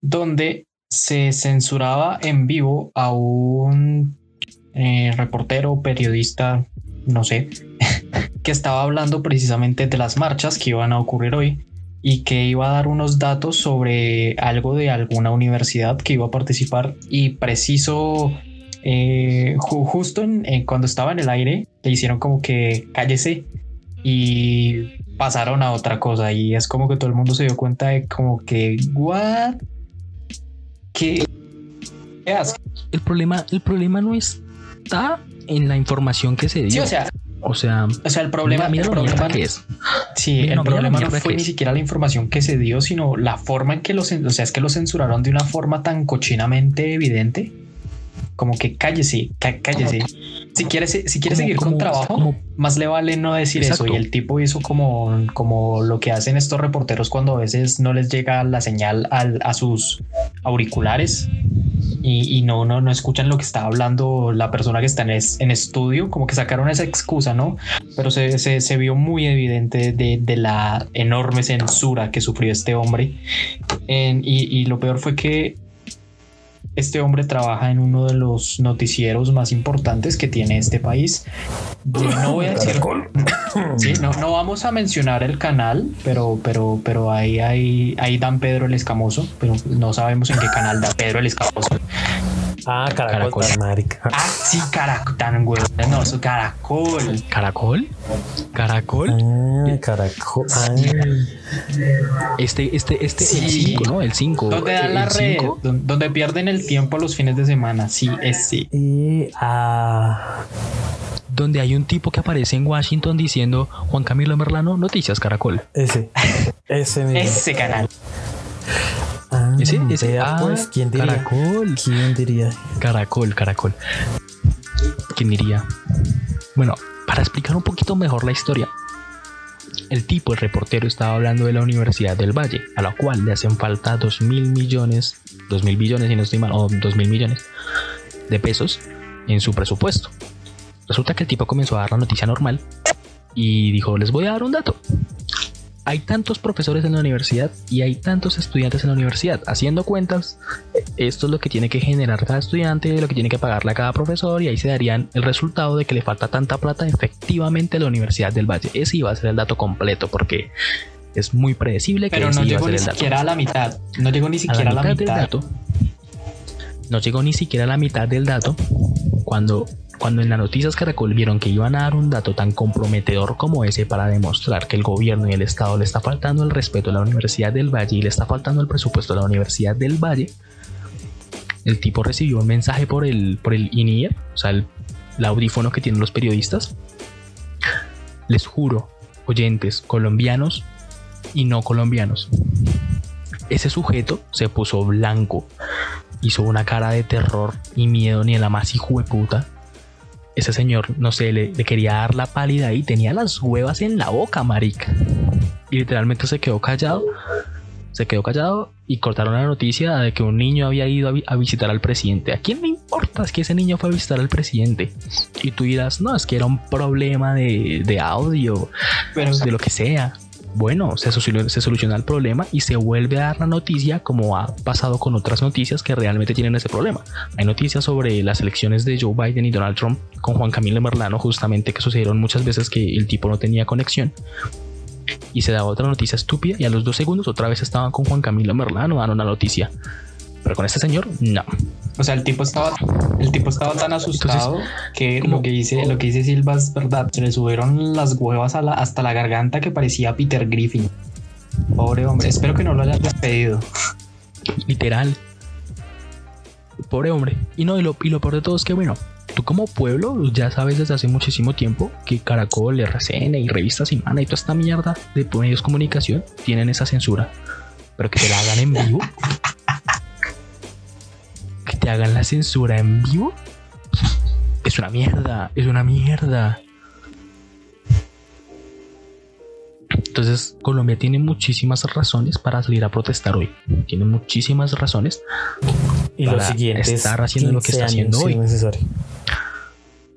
Speaker 1: donde se censuraba en vivo a un eh, reportero, periodista no sé, (laughs) que estaba hablando precisamente de las marchas que iban a ocurrir hoy y que iba a dar unos datos sobre algo de alguna universidad que iba a participar y preciso eh, justo en, cuando estaba en el aire le hicieron como que cállese y pasaron a otra cosa y es como que todo el mundo se dio cuenta de como que what qué,
Speaker 2: el problema el problema no está en la información que se dio.
Speaker 1: Sí, o sea,
Speaker 2: o sea,
Speaker 1: o sea, el problema, el problema
Speaker 2: que es.
Speaker 1: Sí, el problema no fue ni siquiera la información que se dio, sino la forma en que los, o sea, es que lo censuraron de una forma tan cochinamente evidente, como que cállese, cállese. si quiere, si quiere
Speaker 2: como-
Speaker 1: seguir con trabajo,
Speaker 2: como-
Speaker 1: más le vale no decir
Speaker 2: Exacto.
Speaker 1: eso. Y el tipo hizo como, como lo que hacen estos reporteros cuando a veces no les llega la señal al- a sus auriculares y, y no, no, no escuchan lo que está hablando la persona que está en, es- en estudio, como que sacaron esa excusa, ¿no? Pero se, se, se vio muy evidente de, de la enorme censura que sufrió este hombre. En- y, y lo peor fue que este hombre trabaja en uno de los noticieros más importantes que tiene este país. Yo no voy a decir, (coughs) sí, no, no vamos a mencionar el canal, pero, pero, pero ahí hay, ahí dan Pedro el Escamoso, pero no sabemos en qué canal da Pedro el Escamoso.
Speaker 3: Ah, caracol,
Speaker 2: Caracol.
Speaker 3: marica.
Speaker 1: Ah, sí, caracol, tan huevo, no, eso caracol.
Speaker 2: ¿Caracol? ¿Caracol?
Speaker 3: Ah, caracol. Ay.
Speaker 2: Este, este, este, el
Speaker 1: Sí.
Speaker 2: 5, ¿no? El 5.
Speaker 1: ¿Dónde dan la
Speaker 2: el
Speaker 1: red?
Speaker 2: cinco,
Speaker 1: Donde pierden el tiempo los fines de semana. Sí, es sí.
Speaker 3: Y ah,
Speaker 2: donde hay un tipo que aparece en Washington diciendo Juan Camilo Merlano, Noticias Caracol.
Speaker 3: ese. Ese mismo.
Speaker 1: Ese canal.
Speaker 3: Ah,
Speaker 2: Ese, ese, ah,
Speaker 3: pues, ¿quién diría?
Speaker 2: Caracol.
Speaker 3: ¿Quién diría?
Speaker 2: Caracol, caracol. ¿Quién diría? Bueno, para explicar un poquito mejor la historia, el tipo, el reportero, estaba hablando de la Universidad del Valle, a la cual le hacen falta 2 mil millones, 2 mil billones, si no estoy mal, o 2 mil millones de pesos en su presupuesto. Resulta que el tipo comenzó a dar la noticia normal y dijo, les voy a dar un dato. Hay tantos profesores en la universidad y hay tantos estudiantes en la universidad. Haciendo cuentas, esto es lo que tiene que generar cada estudiante, lo que tiene que pagarle a cada profesor y ahí se darían el resultado de que le falta tanta plata efectivamente a la Universidad del Valle. Ese iba a ser el dato completo porque es muy predecible que
Speaker 1: Pero no
Speaker 2: a
Speaker 1: llegó ni
Speaker 2: dato.
Speaker 1: siquiera a la mitad. No llegó ni siquiera a la
Speaker 2: del
Speaker 1: mitad.
Speaker 2: dato. No llegó ni siquiera a la mitad del dato cuando, cuando en las noticias Caracol vieron que iban a dar un dato tan comprometedor como ese para demostrar que el gobierno y el Estado le está faltando el respeto a la Universidad del Valle y le está faltando el presupuesto a la Universidad del Valle, el tipo recibió un mensaje por el, por el in-ear, o sea, el, audífono que tienen los periodistas. Les juro, oyentes colombianos y no colombianos, ese sujeto se puso blanco, hizo una cara de terror y miedo ni en la más hijo de puta. Ese señor, no sé, le, le quería dar la pálida y tenía las huevas en la boca, marica. Y literalmente se quedó callado. Se quedó callado y cortaron la noticia de que un niño había ido a, vi- a visitar al presidente. ¿A quién le importa? Es que ese niño fue a visitar al presidente. Y tú dirás, no, es que era un problema de, de audio,
Speaker 1: Pero
Speaker 2: de lo que sea. Bueno, se, solu- se soluciona el problema y se vuelve a dar la noticia como ha pasado con otras noticias que realmente tienen ese problema. Hay noticias sobre las elecciones de Joe Biden y Donald Trump con Juan Camilo Merlano justamente que sucedieron muchas veces que el tipo no tenía conexión y se daba otra noticia estúpida y a los dos segundos otra vez estaban con Juan Camilo Merlano dando una noticia. Pero con este señor, no.
Speaker 1: O sea, el tipo estaba, el tipo estaba tan asustado que lo que dice, lo que dice Silva es verdad. Se le subieron las huevas a la, hasta la garganta que parecía Peter Griffin. Pobre hombre. Espero que no lo hayan despedido. (laughs)
Speaker 2: Literal. Pobre hombre. Y no, y lo, y lo peor de todo es que, bueno, tú como pueblo ya sabes desde hace muchísimo tiempo que Caracol, RCN y Revista Semana y toda esta mierda de medios de comunicación tienen esa censura. Pero que te la hagan en vivo. (laughs) Te hagan la censura en vivo. Es una mierda. Es una mierda. Entonces Colombia tiene muchísimas razones para salir a protestar hoy. Tiene muchísimas razones.
Speaker 3: Y
Speaker 2: Para
Speaker 3: los siguientes
Speaker 2: estar haciendo lo que
Speaker 3: 15
Speaker 2: está haciendo hoy.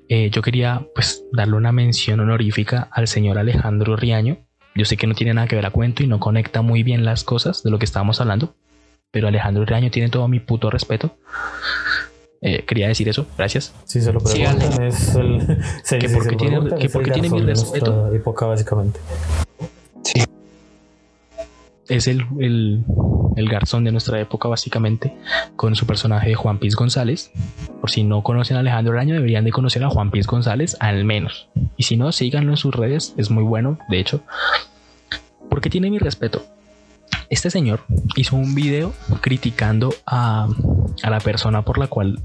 Speaker 2: Eh, yo quería pues darle una mención honorífica al señor Alejandro Riaño. Yo sé que no tiene nada que ver a cuento y no conecta muy bien las cosas de lo que estábamos hablando, pero Alejandro Riaño tiene todo mi puto respeto. Eh, quería decir eso, gracias.
Speaker 3: Si se lo
Speaker 1: Sí,
Speaker 3: preguntan, es el. (laughs) se-
Speaker 2: Que
Speaker 3: si
Speaker 2: por
Speaker 3: se
Speaker 2: qué
Speaker 3: lo
Speaker 2: tiene- que
Speaker 3: es
Speaker 2: por
Speaker 3: el
Speaker 2: qué tiene mi
Speaker 3: garzón de nuestra
Speaker 2: respeto.
Speaker 3: época, básicamente.
Speaker 1: Sí.
Speaker 2: Es el, el, el garzón de nuestra época, básicamente, con su personaje de Juan Piz González. Por si no conocen a Alejandro Riaño, deberían de conocer a Juan Piz González, al menos. Y si no, síganlo en sus redes, es muy bueno, de hecho. Porque tiene mi respeto. Este señor hizo un video criticando a, a la persona por la cual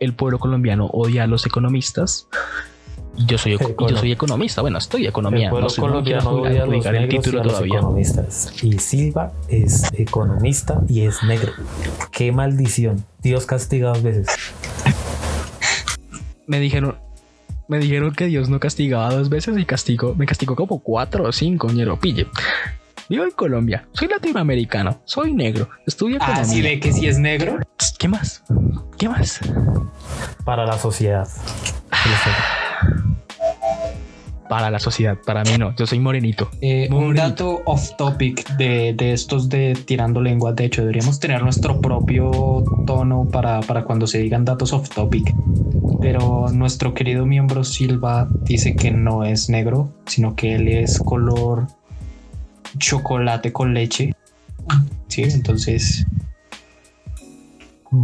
Speaker 2: el pueblo colombiano odia a los economistas. Y yo soy, y yo soy economista. Bueno, estoy economía.
Speaker 3: el pueblo
Speaker 2: no, sé, no quiero
Speaker 3: colombiano odia a los
Speaker 2: adjudicar el
Speaker 3: y
Speaker 2: título
Speaker 3: a los
Speaker 2: todavía.
Speaker 3: economistas. Y Silva es economista y es negro. Qué maldición. Dios castiga dos veces.
Speaker 2: me dijeron, me dijeron que Dios no castigaba dos veces y castigó, me castigó como cuatro o cinco, ñero. Pille. Vivo en Colombia, soy latinoamericano, soy negro, estudio
Speaker 1: Ah,
Speaker 2: economía.
Speaker 1: si ve que si es negro.
Speaker 2: ¿Qué más? ¿Qué más?
Speaker 3: Para la sociedad.
Speaker 2: Para la sociedad, para mí no. Yo soy morenito.
Speaker 1: Eh, un dato off topic de, de estos de tirando lenguas. De hecho, deberíamos tener nuestro propio tono para, para cuando se digan datos off topic. Pero nuestro querido miembro Silva dice que no es negro, sino que él es color chocolate con leche. Sí, entonces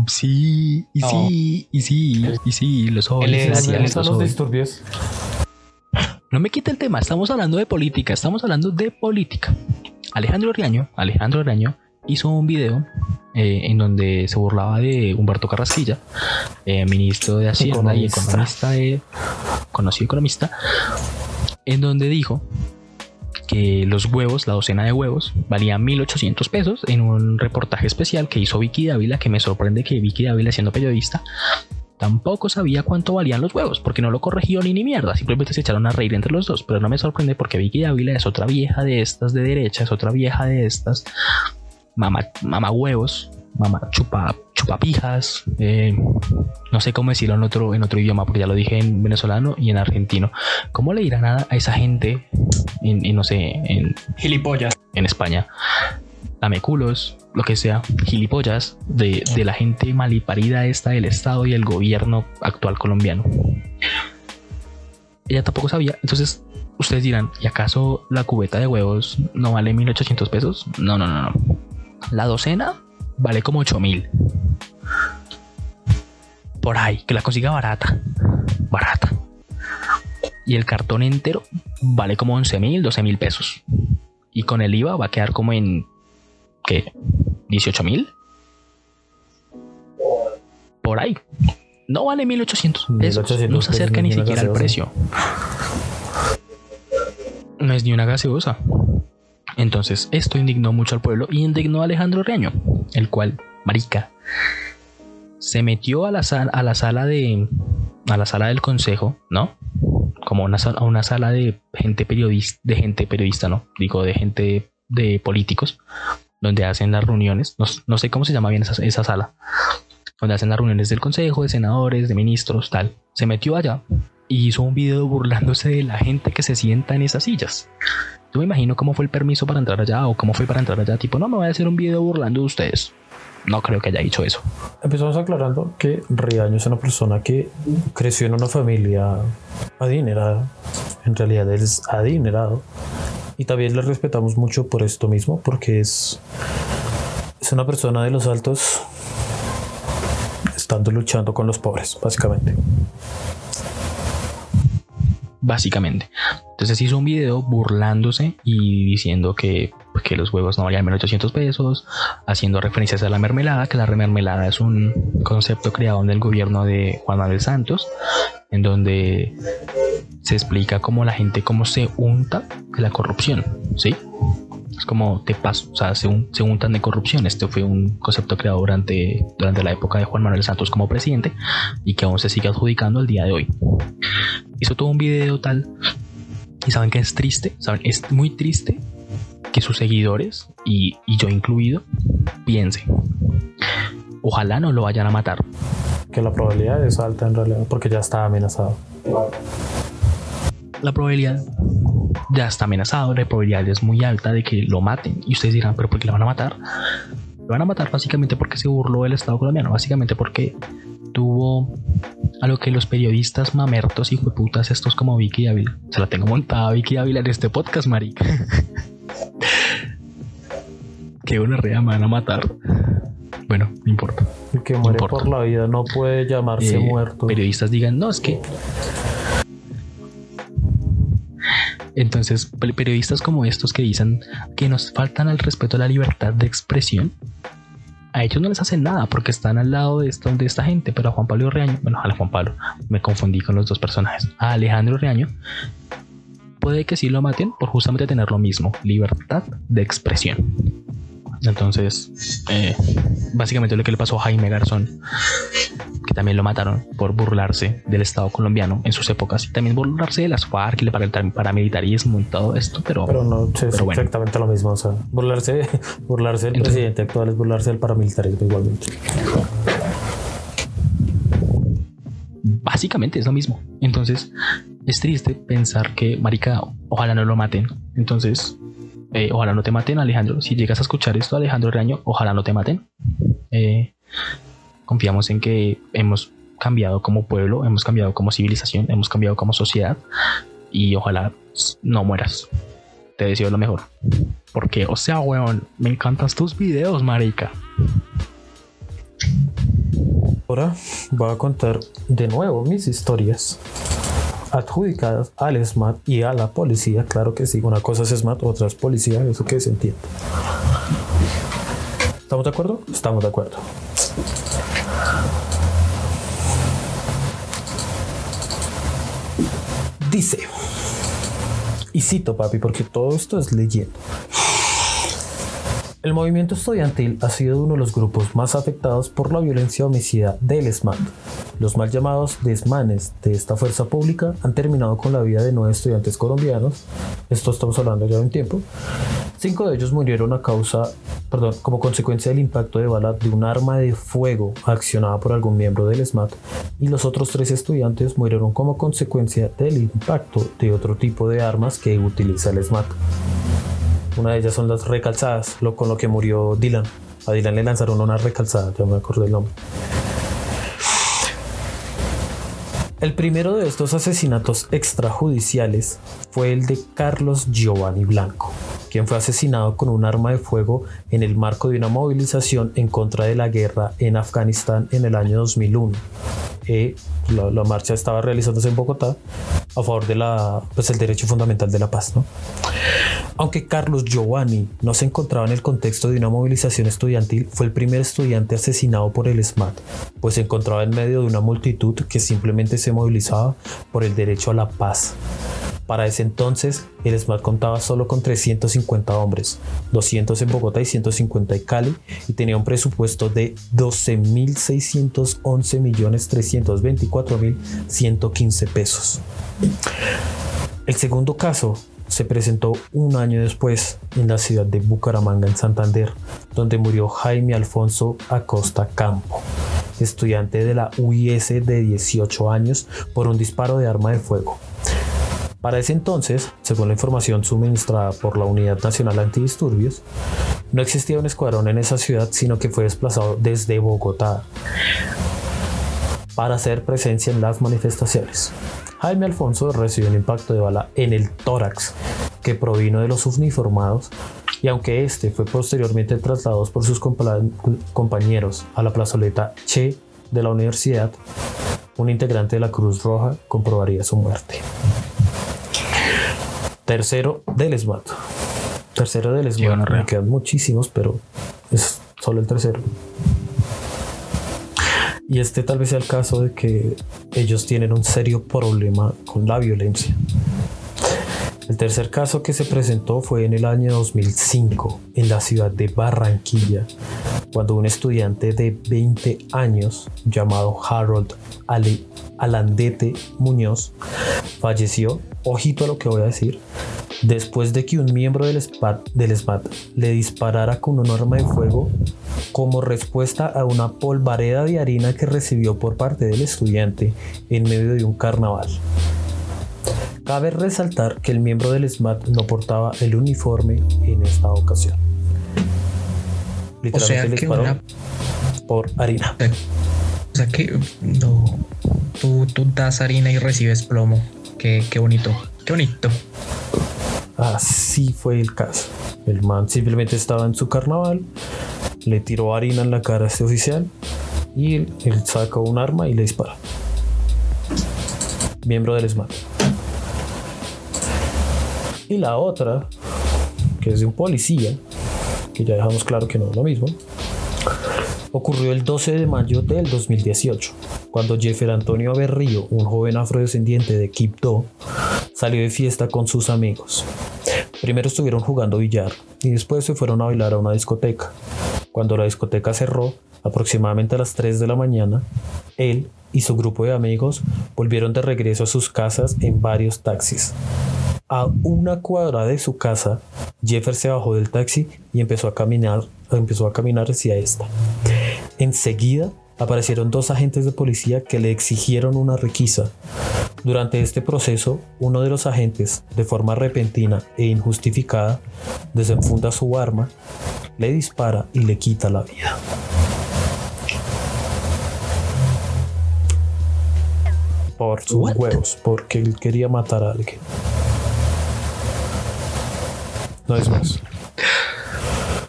Speaker 2: Sí, y
Speaker 1: No.
Speaker 2: sí, y sí, y sí, los soy.
Speaker 1: Él es-
Speaker 3: los disturbios.
Speaker 2: No me quite el tema, estamos hablando de política, estamos hablando de política. Alejandro Riaño, Alejandro Riaño hizo un video eh, en donde se burlaba de Humberto Carrasquilla, eh, ministro de Hacienda y
Speaker 3: Economista.
Speaker 2: economista, de, conocido economista, en donde dijo que los huevos, la docena de huevos, valían 1800 pesos en un reportaje especial que hizo Vicky Dávila, que me sorprende que Vicky Dávila, siendo periodista, tampoco sabía cuánto valían los huevos, porque no lo corrigió ni ni mierda, simplemente se echaron a reír entre los dos, pero no me sorprende porque Vicky Dávila es otra vieja de estas de derecha, es otra vieja de estas, mamá, mamá huevos, mamá chupa, chupapijas, eh, no sé cómo decirlo en otro, en otro idioma, porque ya lo dije en venezolano y en argentino. ¿Cómo le dirán a, a esa gente en, en, no sé, en,
Speaker 1: gilipollas.
Speaker 2: en España. Lameculos, lo que sea, gilipollas de, de la gente maliparida esta del Estado y el gobierno actual colombiano. Ella tampoco sabía. Entonces, ustedes dirán, ¿y acaso la cubeta de huevos no vale 1800 pesos? No, no, no, no. La docena vale como 8000. Por ahí, que la consiga barata. Barata. Y el cartón entero vale como 11 mil, 12 mil pesos. Y con el IVA va a quedar como en. ¿Qué? ¿18 mil? Por ahí. No vale 1800 pesos.
Speaker 3: 1800
Speaker 2: no se acerca
Speaker 3: ni
Speaker 2: siquiera al precio. No es ni una gaseosa. Entonces, esto indignó mucho al pueblo y indignó a Alejandro Reaño, el cual, marica, se metió a la, sala, a la sala de. a la sala del consejo, ¿no? Como una, sala- a una sala de gente periodista, de gente periodista, no, digo, de gente de políticos, donde hacen las reuniones. No, no sé cómo se llama bien esa, esa sala, donde hacen las reuniones del consejo, de senadores, de ministros, tal. Se metió allá y hizo un video burlándose de la gente que se sienta en esas sillas. Yo me imagino cómo fue el permiso para entrar allá o cómo fue para entrar allá. Tipo, no me voy a hacer un video burlando de ustedes. No creo que haya dicho eso.
Speaker 3: Empezamos aclarando que Riaño es una persona que creció en una familia adinerada. En realidad él es adinerado. Y también le respetamos mucho por esto mismo, porque es, es una persona de los altos estando luchando con los pobres, básicamente.
Speaker 2: Básicamente. Entonces hizo un video burlándose y diciendo que, pues, que los huevos no valían 1800 pesos, haciendo referencias a la mermelada, que la mermelada es un concepto creado en el gobierno de Juan Manuel Santos, en donde se explica cómo la gente cómo se unta de la corrupción, ¿sí? Es como te paso, o sea, se, un- se untan de corrupción. Este fue un concepto creado durante, durante la época de Juan Manuel Santos como presidente y que aún se sigue adjudicando al día de hoy. Hizo todo un video tal y saben que es triste, saben, es muy triste que sus seguidores y, y yo incluido piensen. Ojalá no lo vayan a matar.
Speaker 3: Que la probabilidad es alta en realidad, porque ya está amenazado.
Speaker 2: la probabilidad ya está amenazado, la probabilidad es muy alta de que lo maten. Y ustedes dirán, ¿pero por qué lo van a matar? Lo van a matar básicamente porque se burló del Estado colombiano, básicamente porque tuvo a lo que los periodistas mamertos y putas estos como Vicky Ávila. Se la tengo montada Vicky Ávila en este podcast, marica. (laughs) que una rea me van a matar. Bueno, no importa.
Speaker 3: El que muere
Speaker 2: importa.
Speaker 3: por la vida no puede llamarse
Speaker 2: Eh,
Speaker 3: muerto.
Speaker 2: periodistas digan, no, es que... Entonces, pe- periodistas como estos que dicen que nos faltan al respeto a la libertad de expresión, a ellos no les hacen nada porque están al lado de esta, de esta gente, pero a Juan Pablo Reaño, bueno, a Juan Pablo, me confundí con los dos personajes, a Alejandro Reaño, puede que sí lo maten por justamente tener lo mismo, libertad de expresión. Entonces, eh, básicamente lo que le pasó a Jaime Garzón, que también lo mataron por burlarse del Estado colombiano en sus épocas y también burlarse de las FARC y el paramilitarismo y todo esto, pero,
Speaker 3: pero no es exactamente lo mismo. O sea, burlarse, (laughs) burlarse del presidente actual es burlarse del paramilitarismo igualmente.
Speaker 2: Básicamente es lo mismo. Entonces, es triste pensar que, marica, ojalá no lo maten. Entonces, eh, ojalá no te maten, Alejandro. Si llegas a escuchar esto, Alejandro Reaño, ojalá no te maten. Eh, confiamos en que hemos cambiado como pueblo, hemos cambiado como civilización, hemos cambiado como sociedad y ojalá no mueras. Te deseo lo mejor. Porque, o sea, weón, me encantan tus videos, marica.
Speaker 3: Ahora voy a contar de nuevo mis historias adjudicadas al SMAT y a la policía. Claro que sí, una cosa es SMAT, otra es policía, eso que se entiende. ¿Estamos de acuerdo? Estamos de acuerdo. Dice, y cito papi, porque todo esto es leyendo. El movimiento estudiantil ha sido uno de los grupos más afectados por la violencia homicida del SMAT. Los mal llamados desmanes de esta fuerza pública han terminado con la vida de nueve estudiantes colombianos. Esto estamos hablando ya de un tiempo. Cinco de ellos murieron a causa, perdón, como consecuencia del impacto de bala de un arma de fuego accionada por algún miembro del SMAT y los otros tres estudiantes murieron como consecuencia del impacto de otro tipo de armas que utiliza el SMAT. Una de ellas son las recalzadas, lo, con lo que murió Dylan. A Dylan le lanzaron una recalzada, ya me acuerdo el nombre. El primero de estos asesinatos extrajudiciales fue el de Carlos Giovanni Blanco, quien fue asesinado con un arma de fuego en el marco de una movilización en contra de la guerra en Afganistán en el año 2001. Eh, la, marcha estaba realizándose en Bogotá a favor de la, pues el derecho fundamental de la paz. ¿no? Aunque Carlos Giovanni no se encontraba en el contexto de una movilización estudiantil, fue el primer estudiante asesinado por el SMAT, pues se encontraba en medio de una multitud que simplemente se movilizaba por el derecho a la paz. Para ese entonces, el SMAT contaba solo con 350 hombres, 200 en Bogotá y 150 en Cali, y tenía un presupuesto de 12.611.324.115 pesos. El segundo caso se presentó un año después en la ciudad de Bucaramanga, en Santander, donde murió Jaime Alfonso Acosta Campo, estudiante de la UIS de 18 años, por un disparo de arma de fuego. Para ese entonces, según la información suministrada por la Unidad Nacional Antidisturbios, no existía un escuadrón en esa ciudad, sino que fue desplazado desde Bogotá para hacer presencia en las manifestaciones. Jaime Alfonso recibió un impacto de bala en el tórax que provino de los uniformados y aunque este fue posteriormente trasladado por sus compañeros a la plazoleta Che de la universidad, un integrante de la Cruz Roja comprobaría su muerte. Tercero del SMAT. Tercero del SMAT. Me quedan muchísimos, pero es solo el tercero. Y este tal vez sea el caso de que ellos tienen un serio problema con la violencia. El tercer caso que se presentó fue en el año 2005 en la ciudad de Barranquilla, cuando un estudiante de 20 años llamado Harold Alandete Muñoz falleció, ojito a lo que voy a decir, después de que un miembro del SPAT, del SPAT le disparara con un arma de fuego como respuesta a una polvareda de harina que recibió por parte del estudiante en medio de un carnaval. Cabe resaltar que el miembro del SMAT no portaba el uniforme en esta ocasión.
Speaker 1: Literalmente o sea
Speaker 3: por harina.
Speaker 1: O sea que no, tú, tú das harina y recibes plomo. Qué, qué bonito, qué bonito.
Speaker 3: Así fue el caso. El man simplemente estaba en su carnaval, le tiró harina en la cara a este oficial y él, un arma y le disparó. Miembro del SMAT. Y la otra, que es de un policía, que ya dejamos claro que no es lo mismo, ocurrió el 12 de mayo del 2018, cuando Jeffer Antonio Berrío, un joven afrodescendiente de Quibdó, salió de fiesta con sus amigos. Primero estuvieron jugando billar y después se fueron a bailar a una discoteca. Cuando la discoteca cerró, aproximadamente a las 3 de la mañana, él y su grupo de amigos volvieron de regreso a sus casas en varios taxis. A una cuadra de su casa, Jeffer se bajó del taxi y empezó a caminar, empezó a caminar hacia esta. Enseguida aparecieron dos agentes de policía que le exigieron una requisa. Durante este proceso, uno de los agentes, de forma repentina e injustificada, desenfunda su arma, le dispara y le quita la vida. Por sus huevos, porque él quería matar a alguien. No es más.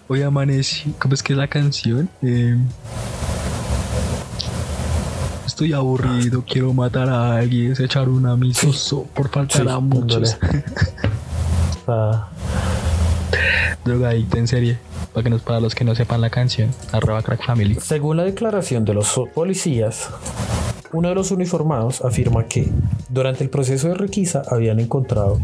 Speaker 2: Hoy amanecí. ¿Cómo es que es la canción? Eh, estoy aburrido, quiero matar a alguien, se echar un amistoso por faltar
Speaker 3: Sí,
Speaker 2: a muchos. (laughs)
Speaker 3: Ah,
Speaker 2: Drogadicto en serie. Para, que nos, para los que no sepan la canción, arroba crack family.
Speaker 3: Según la declaración de los policías, uno de los uniformados afirma que durante el proceso de requisa habían encontrado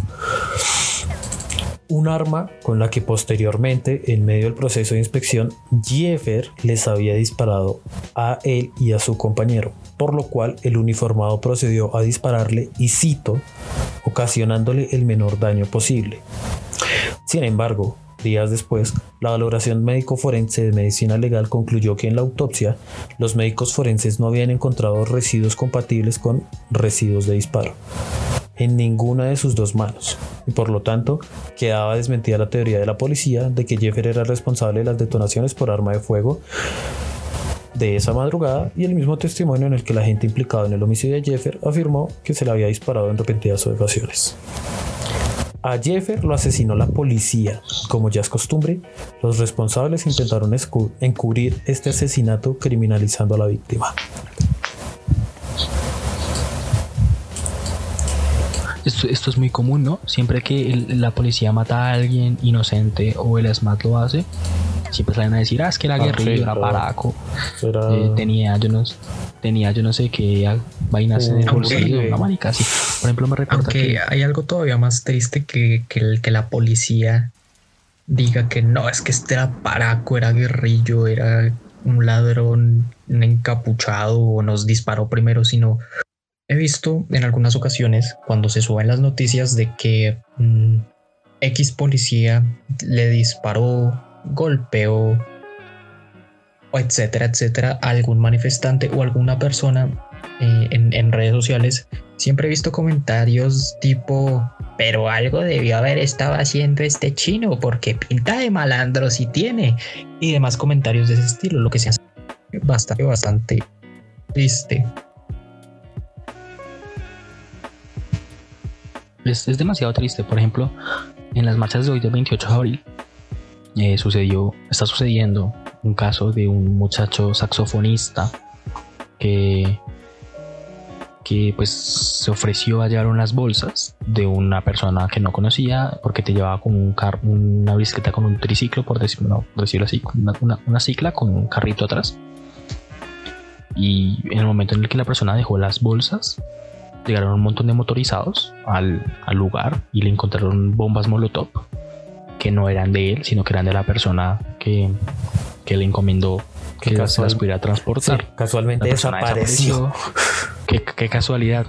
Speaker 3: un arma con la que posteriormente, en medio del proceso de inspección, Jeffer les había disparado a él y a su compañero, por lo cual el uniformado procedió a dispararle y cito, ocasionándole el menor daño posible. Sin embargo, días después, la valoración médico forense de medicina legal concluyó que en la autopsia los médicos forenses no habían encontrado residuos compatibles con residuos de disparo en ninguna de sus dos manos y por lo tanto quedaba desmentida la teoría de la policía de que Jeffer era responsable de las detonaciones por arma de fuego de esa madrugada y el mismo testimonio en el que la gente implicada en el homicidio de Jeffer afirmó que se le había disparado en repentinas ocasiones. A Jeffer lo asesinó la policía. Como ya es costumbre, los responsables intentaron encubrir este asesinato criminalizando a la víctima.
Speaker 2: Esto, esto es muy común, ¿no? Siempre que el- la policía mata a alguien inocente o el SMAT lo hace, siempre salen a decir, ah, es que era
Speaker 3: Ah,
Speaker 2: guerrillo,
Speaker 3: sí,
Speaker 2: era paraco,
Speaker 3: Era-
Speaker 2: eh, tenía, yo no, tenía yo no sé qué vainas en el bolsillo, una marica así. Por ejemplo, me recuerda que
Speaker 1: hay algo todavía más triste que, que, el- que la policía diga que no, es que este era paraco, era guerrillo, era un ladrón un encapuchado o nos disparó primero, sino he visto en algunas ocasiones cuando se suben las noticias de que mm, X policía le disparó, golpeó, etcétera, etcétera, algún manifestante o alguna persona eh, en, en redes sociales, siempre he visto comentarios tipo, pero algo debió haber estado haciendo este chino porque pinta de malandro si tiene y demás comentarios de ese estilo, lo que se hace bastante, bastante triste.
Speaker 2: Es, es demasiado triste. Por ejemplo, en las marchas de hoy del 28 de abril eh, sucedió, está sucediendo un caso de un muchacho saxofonista que que pues se ofreció a llevar unas bolsas de una persona que no conocía porque te llevaba con un car una bicicleta con un triciclo por decirlo, decirlo así una, una, una cicla con un carrito atrás y en el momento en el que la persona dejó las bolsas llegaron un montón de motorizados al, al lugar y le encontraron bombas molotov que no eran de él sino que eran de la persona que, que le encomendó que se las pudiera transportar
Speaker 3: Sí, casualmente desapareció.
Speaker 2: qué, qué casualidad.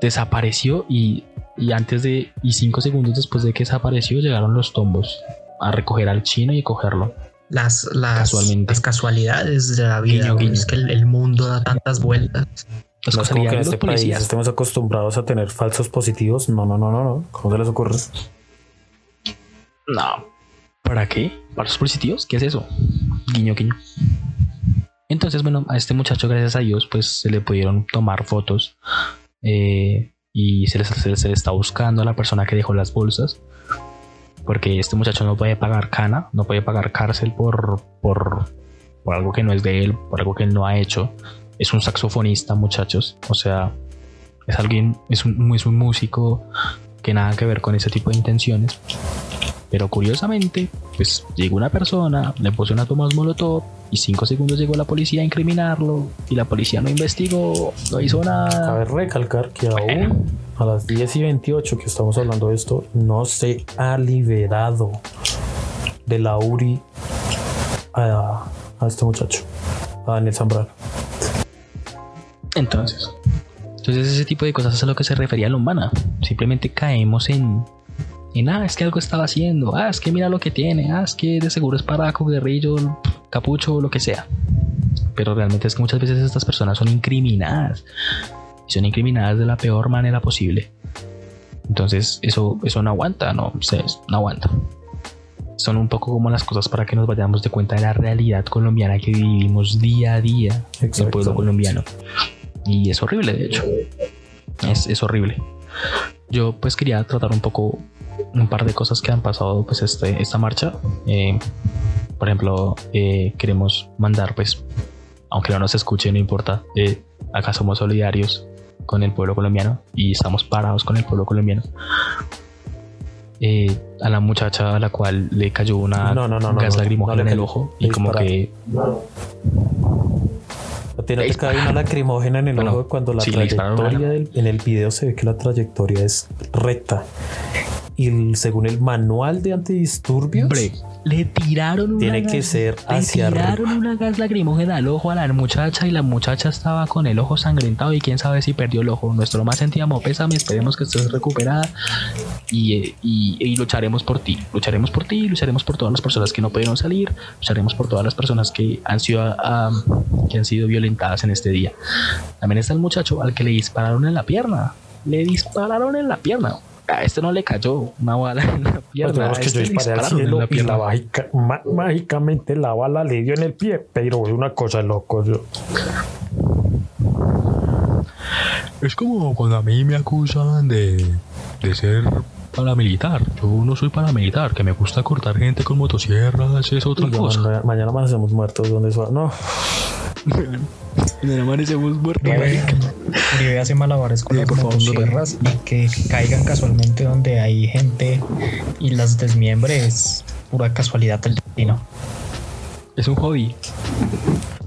Speaker 2: Desapareció y, y antes de. Y cinco segundos después de que desapareció, llegaron los tombos a recoger al chino y a cogerlo.
Speaker 1: Las, las,
Speaker 2: Casualmente.
Speaker 1: las casualidades de la vida,
Speaker 2: guiño.
Speaker 1: es que el, el mundo da tantas vueltas.
Speaker 2: Las
Speaker 3: No es como que en
Speaker 2: los
Speaker 3: este país
Speaker 2: policías.
Speaker 3: estemos acostumbrados a tener falsos positivos. No, no, no, no, no. ¿Cómo se les ocurre?
Speaker 2: No. ¿Para qué? ¿Para los positivos? ¿Qué es eso? Guiño, guiño. Entonces, bueno, a este muchacho, gracias a Dios, pues se le pudieron tomar fotos eh, y se le, se le- se le está buscando a la persona que dejó las bolsas. Porque este muchacho no puede pagar cana, no puede pagar cárcel por, por, por algo que no es de él, por algo que él no ha hecho. Es un saxofonista, muchachos. O sea, es alguien, es un, es un músico que nada que ver con ese tipo de intenciones. Pero curiosamente, pues llegó una persona, le puso una toma molotov y cinco segundos llegó la policía a incriminarlo y la policía no investigó, no hizo nada.
Speaker 3: Cabe recalcar que aún a las 10 y 28 que estamos hablando de esto, no se ha liberado de la URI a, a este muchacho. a Daniel Zambrano.
Speaker 2: Entonces, entonces ese tipo de cosas es a lo que se refería Lombana. Simplemente caemos en, en, ah, es que algo estaba haciendo, ah, es que mira lo que tiene, ah, es que de seguro es paraco, guerrillo, capucho, lo que sea. Pero realmente es que muchas veces estas personas son incriminadas. Y son incriminadas de la peor manera posible. Entonces eso, eso no aguanta, no, no aguanta. Son un poco como las cosas para que nos vayamos de cuenta de la realidad colombiana que vivimos día a día en el pueblo colombiano. Y es horrible, de hecho. Es, es, horrible. Yo pues quería tratar un poco un par de cosas que han pasado pues este, esta marcha. Eh, por ejemplo, eh, queremos mandar pues, aunque no nos escuche, no importa, eh, acá somos solidarios con el pueblo colombiano y estamos parados con el pueblo colombiano. Eh, a la muchacha a la cual le cayó una gas lacrimógena en el ojo y como que
Speaker 3: tiene que caer una lacrimógena en el ojo cuando la trayectoria en el video se ve que la trayectoria es recta y según el manual de antidisturbios
Speaker 2: le tiraron
Speaker 3: tiene
Speaker 2: una
Speaker 3: que
Speaker 2: gas,
Speaker 3: ser
Speaker 2: le tiraron
Speaker 3: arriba.
Speaker 2: una gas lacrimógena al ojo a la muchacha y la muchacha estaba con el ojo sangrentado y quién sabe si perdió el ojo. Nuestro más sentido pésame, esperemos que estés recuperada y, eh, y- y lucharemos por ti. Lucharemos por ti, lucharemos por todas las personas que no pudieron salir, lucharemos por todas las personas que han sido, que han sido violentadas en este día. También está el muchacho al que le dispararon en la pierna. Le dispararon en la pierna. A este no le cayó una bala en la pierna.
Speaker 3: Pues que
Speaker 2: este
Speaker 3: yo disparé al cielo
Speaker 2: la
Speaker 3: y la mágica- má- mágicamente la bala le dio en el pie, pero es una cosa de loco. Yo.
Speaker 2: Es como cuando a mí me acusan de, de ser paramilitar. Yo no soy paramilitar, que me gusta cortar gente con motosierras, es otra cosa.
Speaker 3: mañana, mañana amanecemos muertos. ¿Dónde eso? No,
Speaker 2: el amanecemos muertos.
Speaker 1: Uribe, Uribe hace malabares con
Speaker 2: Sí,
Speaker 1: las
Speaker 2: por favor, no
Speaker 1: motosierras y que caigan casualmente donde hay gente y las desmiembre es pura casualidad del destino.
Speaker 2: Es un hobby.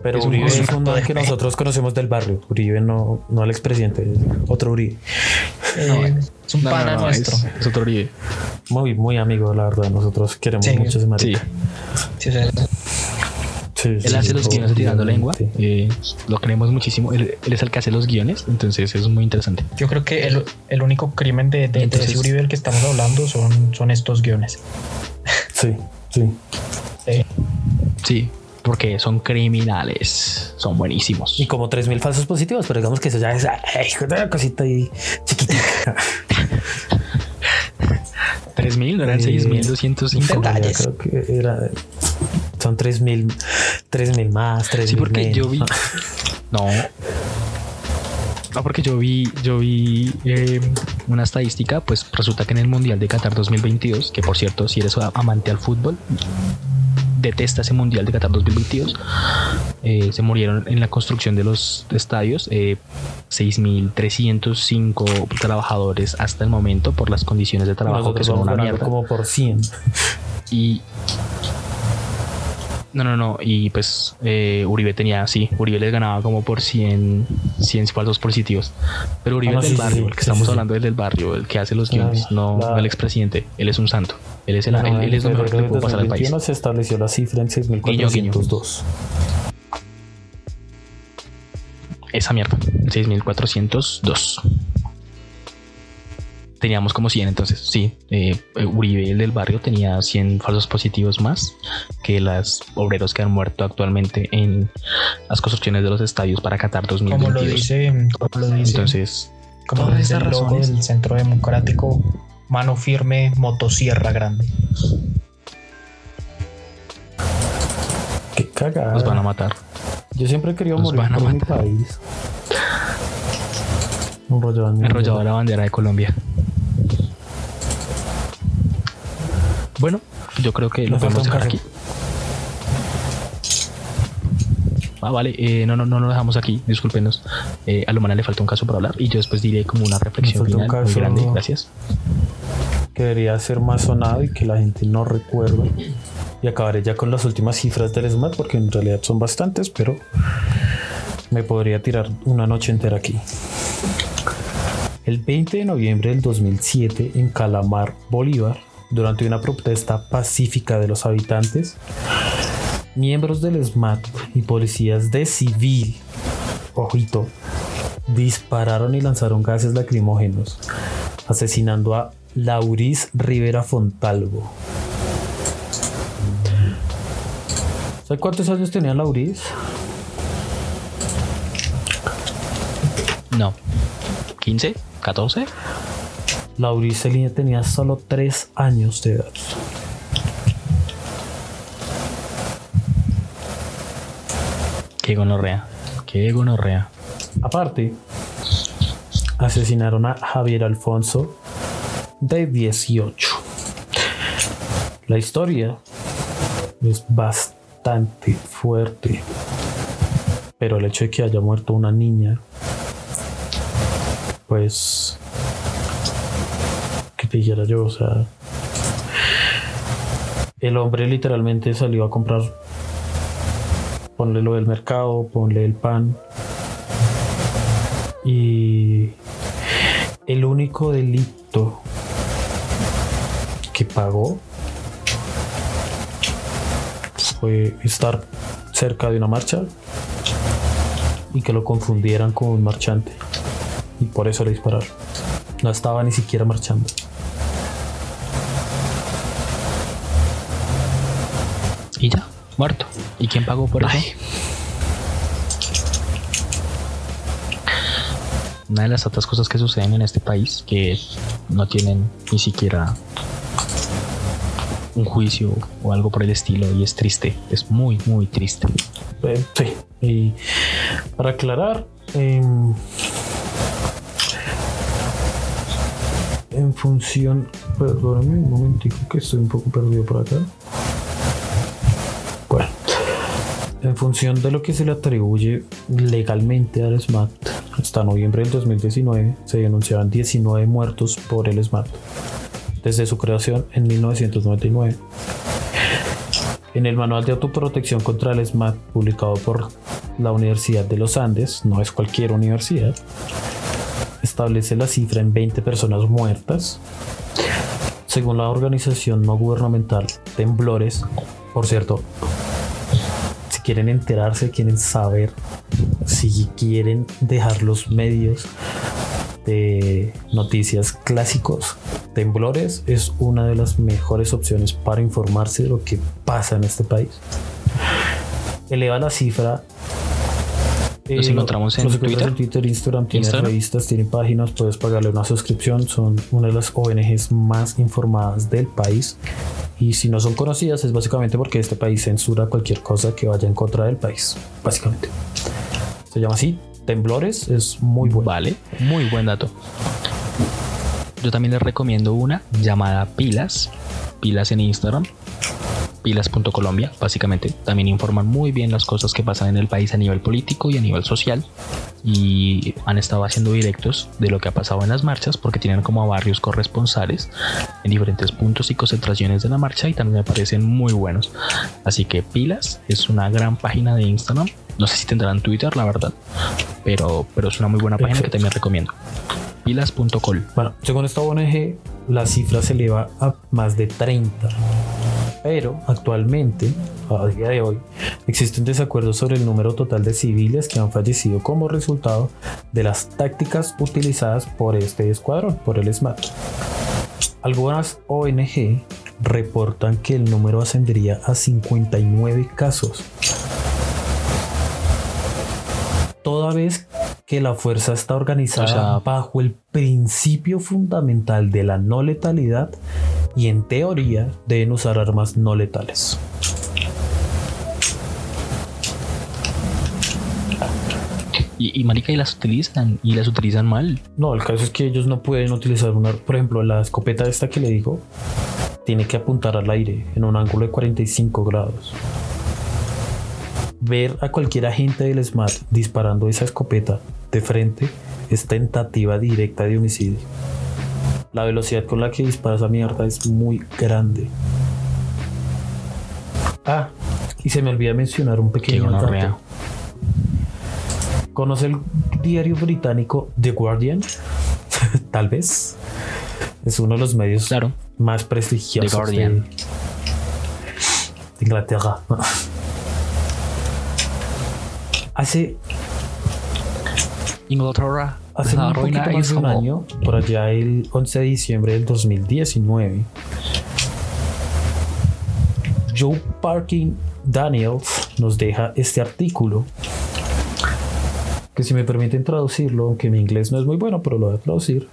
Speaker 3: pero
Speaker 2: Es un
Speaker 3: Uribe es un man
Speaker 1: de
Speaker 3: que nosotros conocemos del barrio. Uribe no, no el expresidente, es otro Uribe.
Speaker 1: Eh, es un
Speaker 2: No,
Speaker 1: pana
Speaker 2: no,
Speaker 1: nuestro.
Speaker 2: Es, es otro Uribe.
Speaker 3: Muy, muy amigo, la verdad. Nosotros queremos
Speaker 1: Sí,
Speaker 3: mucho ese
Speaker 2: Sí.
Speaker 3: marica.
Speaker 1: Sí, o sea,
Speaker 3: Sí,
Speaker 2: Él
Speaker 3: sí,
Speaker 2: hace los guiones tirando lengua. eh, lo queremos muchísimo. Él, él es el que hace los guiones. Entonces es muy interesante.
Speaker 1: yo creo que el, el único crimen de, de, ese Uribe del que estamos hablando son, son estos guiones.
Speaker 3: Sí, (laughs) sí.
Speaker 1: Sí.
Speaker 2: Sí, porque son criminales. Son buenísimos.
Speaker 3: Y como 3.000 falsos positivos, pero digamos que eso ya es ay, una cosita ahí chiquitita. (laughs)
Speaker 2: 3.000, no eran
Speaker 3: Eh,
Speaker 2: 6.205.
Speaker 3: Como ya
Speaker 1: Detalles.
Speaker 3: creo que era. Son 3.000 3.000 más, 3.000
Speaker 2: Sí, porque
Speaker 3: menos.
Speaker 2: yo vi. (laughs) No. No, porque yo vi, yo vi eh, una estadística, pues resulta que en el Mundial de Qatar 2022, que por cierto, si eres amante al fútbol, detesta ese Mundial de Qatar 2022, eh, se murieron en la construcción de los estadios eh, 6.305 trabajadores hasta el momento por las condiciones de trabajo que son una mierda.
Speaker 3: como por 100.
Speaker 2: Y. No, no, no. Y pues eh, Uribe tenía, sí, Uribe les ganaba como por 100, 100 falsos positivos. Pero Uribe
Speaker 3: Ah, no,
Speaker 2: es del
Speaker 3: sí,
Speaker 2: barrio,
Speaker 3: sí,
Speaker 2: el que
Speaker 3: sí,
Speaker 2: estamos hablando es del barrio, el que hace los guiones, no, no el expresidente. Él es un santo. Él es, el, él, él es lo mejor que le
Speaker 3: febrero
Speaker 2: pudo
Speaker 3: de
Speaker 2: pasar al país.
Speaker 3: 2021 se estableció la cifra en 6.402.
Speaker 2: Esa mierda, el 6402. Teníamos como 100 entonces, sí. eh, Uribe, el del barrio, tenía 100 falsos positivos más que las obreros que han muerto actualmente en las construcciones de los estadios para Qatar
Speaker 1: Como lo
Speaker 2: 2022.
Speaker 1: dice, como lo dice,
Speaker 2: Entonces,
Speaker 1: como
Speaker 2: todas
Speaker 1: dice
Speaker 2: esas
Speaker 1: el logo
Speaker 2: razones-
Speaker 1: del Centro Democrático, mano firme, motosierra grande.
Speaker 3: Qué cagada.
Speaker 2: nos van a matar.
Speaker 3: Yo siempre he querido
Speaker 2: nos
Speaker 3: morir
Speaker 2: van a
Speaker 3: por mi país. Enrollado
Speaker 2: Enrollado la bandera de Colombia. Bueno, yo creo que lo podemos dejar aquí. Ah, vale, eh, no, no, no lo dejamos aquí, discúlpenos. Eh, a Lomana le falta un caso para hablar y yo después diré como una reflexión
Speaker 3: un
Speaker 2: final muy grande. Gracias.
Speaker 3: que debería ser más sonado y que la gente no recuerda. Y acabaré ya con las últimas cifras del SMAT porque en realidad son bastantes, pero me podría tirar una noche entera aquí. El 20 de noviembre del 2007 en Calamar, Bolívar, durante una protesta pacífica de los habitantes, Miembros del SMAT y policías de civil, ojito, dispararon y lanzaron gases lacrimógenos, asesinando a Lauris Rivera Fontalvo. ¿Sabes cuántos años tenía Lauris?
Speaker 2: No. ¿15? ¿14?
Speaker 3: Lauris Celina tenía solo 3 años de edad.
Speaker 2: Qué gonorrea. Qué gonorrea.
Speaker 3: Aparte, asesinaron a Javier Alfonso de 18. La historia es bastante fuerte, pero el hecho de que haya muerto una niña, pues, dijera yo, o sea, el hombre literalmente salió a comprar, ponle lo del mercado, ponle el pan, y el único delito que pagó fue estar cerca de una marcha y que lo confundieran con un marchante. Y por eso le dispararon. No estaba ni siquiera marchando.
Speaker 2: Y ya, muerto. ¿Y quién pagó por eso? Una de las otras cosas que suceden en este país que no tienen ni siquiera un juicio o algo por el estilo y es triste, es muy muy triste.
Speaker 3: Eh, sí, y para aclarar, em, en función, perdóname un momentico que estoy un poco perdido por acá. Bueno, en función de lo que se le atribuye legalmente al SMAT, hasta noviembre del 2019 se denunciaban 19 muertos por el SMAT desde su creación en 1999. En el Manual de Autoprotección contra el SMAT publicado por la Universidad de los Andes, no es cualquier universidad, establece la cifra en 20 personas muertas. Según la organización no gubernamental Temblores, por cierto, quieren enterarse, quieren saber, si quieren dejar los medios de noticias clásicos, Temblores es una de las mejores opciones para informarse de lo que pasa en este país. Eleva la cifra.
Speaker 2: Los
Speaker 3: eh,
Speaker 2: encontramos en
Speaker 3: los
Speaker 2: Twitter.
Speaker 3: en Twitter, Instagram, tiene revistas, tiene páginas, puedes pagarle una suscripción. Son una de las ONGs más informadas del país. Y si no son conocidas es básicamente porque este país censura cualquier cosa que vaya en contra del país. Básicamente. Se llama así. Temblores es muy bueno.
Speaker 2: Vale, muy buen dato. Yo también les recomiendo una llamada Pilas, Pilas en Instagram, pilas.colombia, básicamente. También informan muy bien las cosas que pasan en el país a nivel político y a nivel social. Y han estado haciendo directos de lo que ha pasado en las marchas porque tienen como a varios corresponsales en diferentes puntos y concentraciones de la marcha y también me parecen muy buenos. Así que Pilas es una gran página de Instagram. No sé si tendrán Twitter, la verdad, pero, pero es una muy buena página que también recomiendo. Pilas.col.
Speaker 3: Bueno, según esta ONG, la cifra se eleva a más de 30. Pero actualmente, a día de hoy, existe un desacuerdo sobre el número total de civiles que han fallecido como resultado de las tácticas utilizadas por este escuadrón, por el SMAT. Algunas ONG reportan que el número ascendería a 59 casos. Toda vez que la fuerza está organizada
Speaker 2: O sea-
Speaker 3: bajo el principio fundamental de la no letalidad y en teoría deben usar armas no letales.
Speaker 2: Y, y marica, y las utilizan, y las utilizan mal.
Speaker 3: No, el caso es que ellos no pueden utilizar una, por ejemplo, la escopeta esta que le digo, tiene que apuntar al aire en un ángulo de 45 grados. Ver a cualquier agente del SMAT disparando esa escopeta de frente es tentativa directa de homicidio. La velocidad con la que dispara esa mierda es muy grande. Ah, y se me olvida mencionar un pequeño dato. ¿Conoce el diario británico The Guardian? (laughs) Tal vez. Es uno de los medios
Speaker 2: Claro.
Speaker 3: más prestigiosos
Speaker 2: The Guardian.
Speaker 3: de Inglaterra. (laughs) Hace,
Speaker 2: Inglaterra.
Speaker 3: hace un poquito más de un año, por allá el 11 de diciembre del 2019, Joe Parkin Daniels nos deja este artículo que si me permiten traducirlo, aunque mi inglés no es muy bueno, pero lo voy a traducir,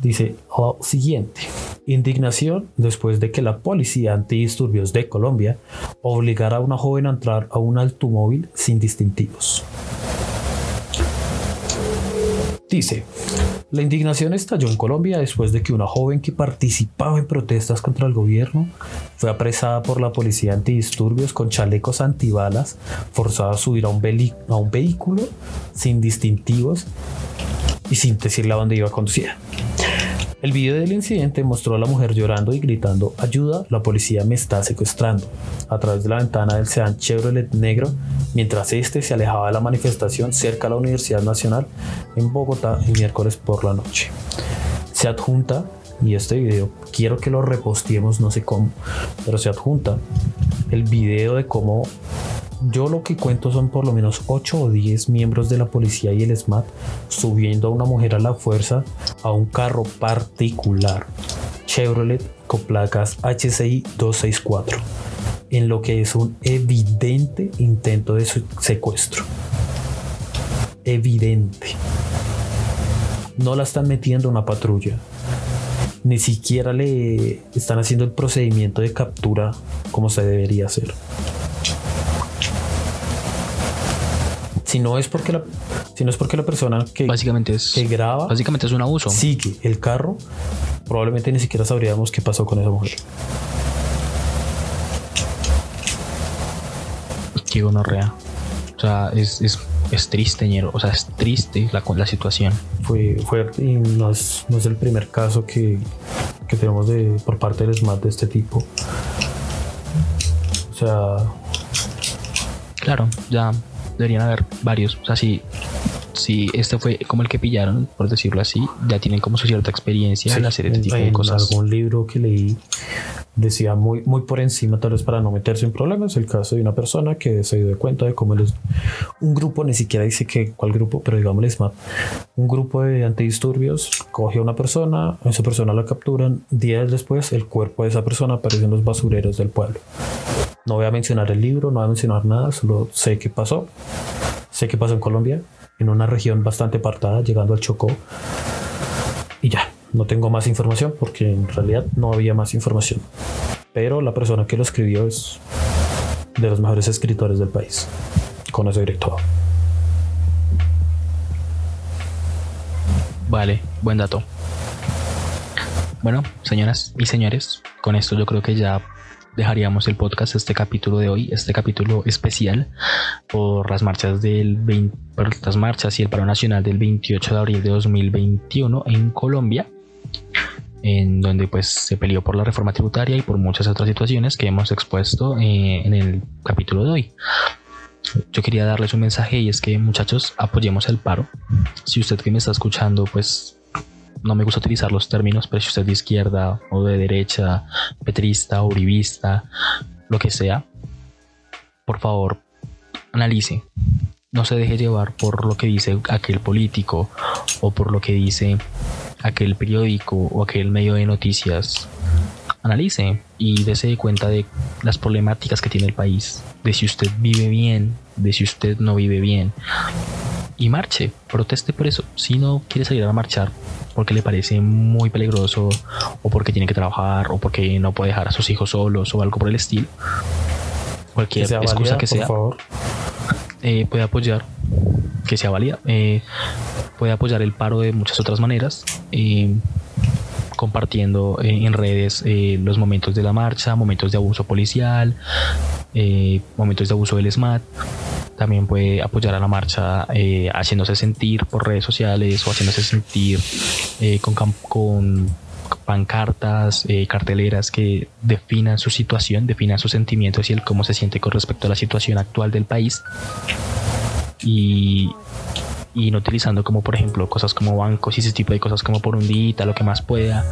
Speaker 3: dice lo siguiente. Indignación después de que la policía antidisturbios de Colombia obligara a una joven a entrar a un automóvil sin distintivos. Dice, la indignación estalló en Colombia después de que una joven que participaba en protestas contra el gobierno fue apresada por la policía antidisturbios con chalecos antibalas, forzada a subir a un, vehículo sin distintivos y sin decirle a dónde iba a conducir. El video del incidente mostró a la mujer llorando y gritando ayuda, la policía me está secuestrando a través de la ventana del sedán Chevrolet negro mientras este se alejaba de la manifestación cerca a la Universidad Nacional en Bogotá el miércoles por la noche. Se adjunta, y este video quiero que lo reposteemos, no sé cómo, pero se adjunta el video de cómo yo lo que cuento son por lo menos 8 o 10 miembros de la policía y el SMAT subiendo a una mujer a la fuerza a un carro particular Chevrolet con placas HCI 264 en lo que es un evidente intento de secuestro. Evidente. No la están metiendo una patrulla. Ni siquiera le están haciendo el procedimiento de captura como se debería hacer. Si no es porque la, si no es porque la persona que,
Speaker 2: Básicamente es,
Speaker 3: que graba
Speaker 2: básicamente es un abuso.
Speaker 3: sigue el carro, probablemente ni siquiera sabríamos qué pasó con esa mujer.
Speaker 2: Qué gonorrea. O sea, es, es, es triste, ñero. O sea, es triste la, la situación.
Speaker 3: Fue fuerte y no es, no es el primer caso que, que tenemos de, por parte del SMAT de este tipo. O sea,
Speaker 2: Claro, ya deberían haber varios. O sea, si, si este fue como el que pillaron, por decirlo así, ya tienen como su cierta experiencia al hacer este tipo de
Speaker 3: en
Speaker 2: cosas.
Speaker 3: algún libro que leí decía muy, muy por encima, tal vez para no meterse en problemas, el caso de una persona que se dio cuenta de cómo les, un grupo, ni siquiera dice que cuál grupo, pero digamos el SMAT, un grupo de antidisturbios coge a una persona, a esa persona la capturan, días después el cuerpo de esa persona aparece en los basureros del pueblo. No voy a mencionar el libro, no voy a mencionar nada, solo sé qué pasó. Sé qué pasó en Colombia, en una región bastante apartada, llegando al Chocó. Y ya, no tengo más información porque en realidad no había más información. Pero la persona que lo escribió es de los mejores escritores del país. Con eso diré todo.
Speaker 2: Vale, buen dato. Bueno, señoras y señores, con esto yo creo que ya dejaríamos el podcast, este capítulo de hoy, este capítulo especial por las marchas del 20, por las marchas y el paro nacional del 28 de abril de 2021 en Colombia, en donde pues se peleó por la reforma tributaria y por muchas otras situaciones que hemos expuesto eh, en el capítulo de hoy. Yo quería darles un mensaje y es que muchachos apoyemos el paro. Si usted que me está escuchando pues no me gusta utilizar los términos, pero si usted es de izquierda o de derecha, petrista, uribista, lo que sea, por favor, analice. No se deje llevar por lo que dice aquel político o por lo que dice aquel periódico o aquel medio de noticias. Analice y dése cuenta de las problemáticas que tiene el país, de si usted vive bien, de si usted no vive bien. Y marche, proteste por eso. Si no quiere salir a marchar porque le parece muy peligroso o porque tiene que trabajar o porque no puede dejar a sus hijos solos o algo por el estilo, cualquier
Speaker 3: Que
Speaker 2: excusa
Speaker 3: válida,
Speaker 2: que sea, eh, puede apoyar, que sea válida, eh, puede apoyar el paro de muchas otras maneras, eh, compartiendo eh, en redes eh, los momentos de la marcha, momentos de abuso policial, eh, momentos de abuso del SMAT. También puede apoyar a la marcha eh, haciéndose sentir por redes sociales o haciéndose sentir con, con pancartas, eh, carteleras que definan su situación, definan sus sentimientos y el cómo se siente con respecto a la situación actual del país. Y, y no utilizando como por ejemplo cosas como bancos y ese tipo de cosas como por un día, lo que más pueda,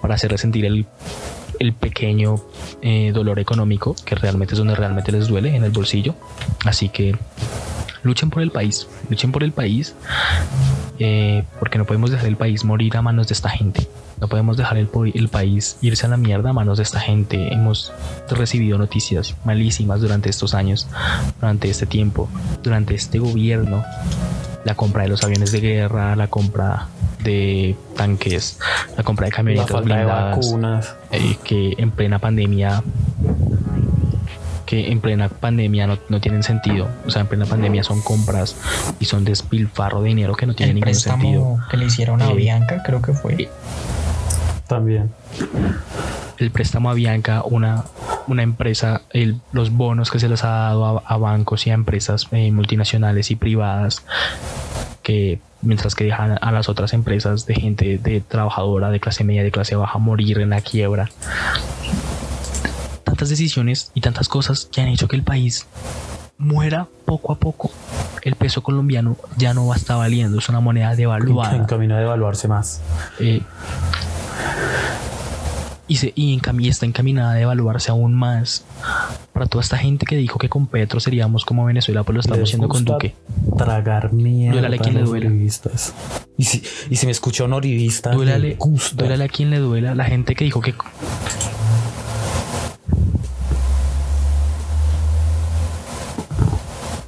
Speaker 2: para hacerle sentir el, el pequeño eh, dolor económico, que realmente es donde realmente les duele, en el bolsillo. Así que luchen por el país, luchen por el país, eh, porque no podemos dejar el país morir a manos de esta gente. No podemos dejar el, el, país irse a la mierda a manos de esta gente. Hemos recibido noticias malísimas durante estos años, durante este tiempo, durante este gobierno. La compra de los aviones de guerra, la compra de tanques, la compra de camionetas blindadas, eh, que en plena pandemia que en plena pandemia no, tienen sentido. O sea, en plena pandemia son compras y son despilfarro de dinero que no tiene ningún sentido.
Speaker 1: Que le hicieron a eh, Bianca, creo que fue. Eh,
Speaker 3: También.
Speaker 2: El préstamo a Bianca, una, una empresa, el, los bonos que se les ha dado a, bancos y a empresas multinacionales y privadas que mientras que dejan a las otras empresas de gente de trabajadora de clase media de clase baja morir en la quiebra tantas decisiones y tantas cosas que han hecho que el país muera poco a poco el peso colombiano ya no va a estar valiendo es una moneda devaluada
Speaker 3: en camino a devaluarse más
Speaker 2: eh, y, se, y en está encaminada a devaluarse aún más para toda esta gente que dijo que con Petro seríamos como Venezuela, pues lo estamos haciendo con Duque.
Speaker 3: Tragar mierda. a quien le duela. Y si, y si me escuchó un
Speaker 2: duélale, duélale a quien le duela. La gente que dijo que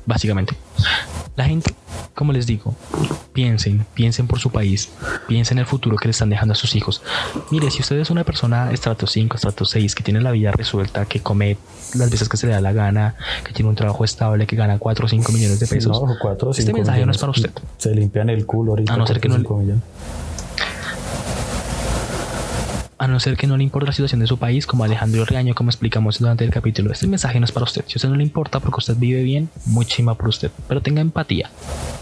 Speaker 2: básicamente. La gente, como les digo, piensen, piensen por su país, piensen en el futuro que le están dejando a sus hijos. Mire, si usted es una persona estrato 5, estrato 6, que tiene la vida resuelta, que come las veces que se le da la gana, que tiene un trabajo estable, que gana 4 o 5 millones de pesos,
Speaker 3: no, 4
Speaker 2: este mensaje no es para usted.
Speaker 3: Se limpian el culo ahorita.
Speaker 2: A no ser que no, a no ser que no le importe la situación de su país, como Alejandro Reaño, como explicamos durante el capítulo. Este mensaje no es para usted. Si a usted no le importa porque usted vive bien, muy chima por usted. Pero tenga empatía.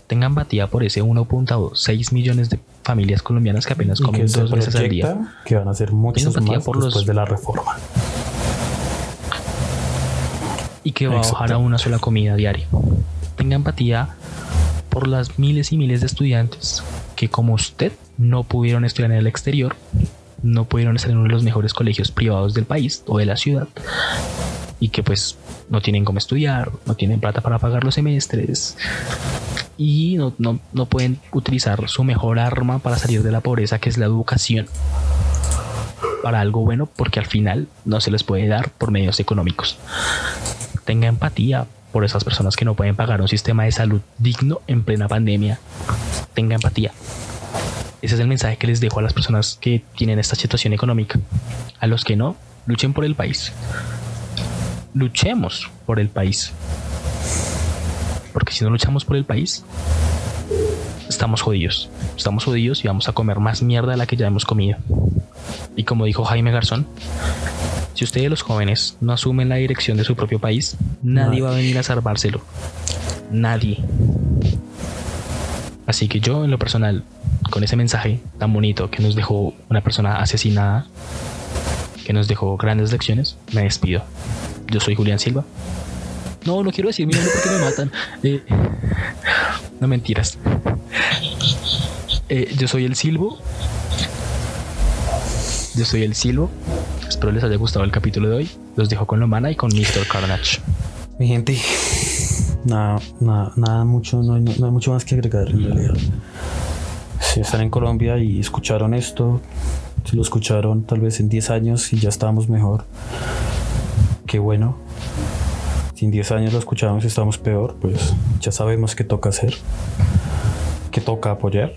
Speaker 2: Tenga empatía por ese 1.6 millones de familias colombianas que apenas comen dos veces al día.
Speaker 3: Que van a ser muchos más por después de la reforma.
Speaker 2: Y que va a bajar a una sola comida diaria. Tenga empatía por las miles y miles de estudiantes que como usted no pudieron estudiar en el exterior no pudieron estar en uno de los mejores colegios privados del país o de la ciudad y que pues no tienen cómo estudiar, no tienen plata para pagar los semestres y no, no, pueden utilizar su mejor arma para salir de la pobreza que es la educación para algo bueno porque al final no se les puede dar por medios económicos. Tenga empatía por esas personas que no pueden pagar un sistema de salud digno en plena pandemia. Tenga empatía. Ese es el mensaje que les dejo a las personas que tienen esta situación económica. A los que no, luchen por el país. Luchemos por el país. Porque si no luchamos por el país, estamos jodidos. Estamos jodidos y vamos a comer más mierda de la que ya hemos comido. Y como dijo Jaime Garzón, si ustedes los jóvenes no asumen la dirección de su propio país, nadie va a venir a salvárselo. Nadie. Así que yo en lo personal con ese mensaje tan bonito que nos dejó una persona asesinada, que nos dejó grandes lecciones, me despido. Yo soy Julián Silva. No, no quiero decir mi nombre porque me matan. (laughs) Eh, no mentiras. Eh, yo soy el Silvo. Yo soy el Silvo. Espero les haya gustado el capítulo de hoy. Los dejo con Lomana y con Mr. Carnage.
Speaker 3: Mi gente, nada, nada, nada mucho, no hay, no hay mucho más que agregar en realidad si están en Colombia y escucharon esto, si lo escucharon tal vez en 10 años y ya estamos mejor, qué bueno. Si en 10 años lo escuchamos y estamos peor, pues ya sabemos qué toca hacer, qué toca apoyar.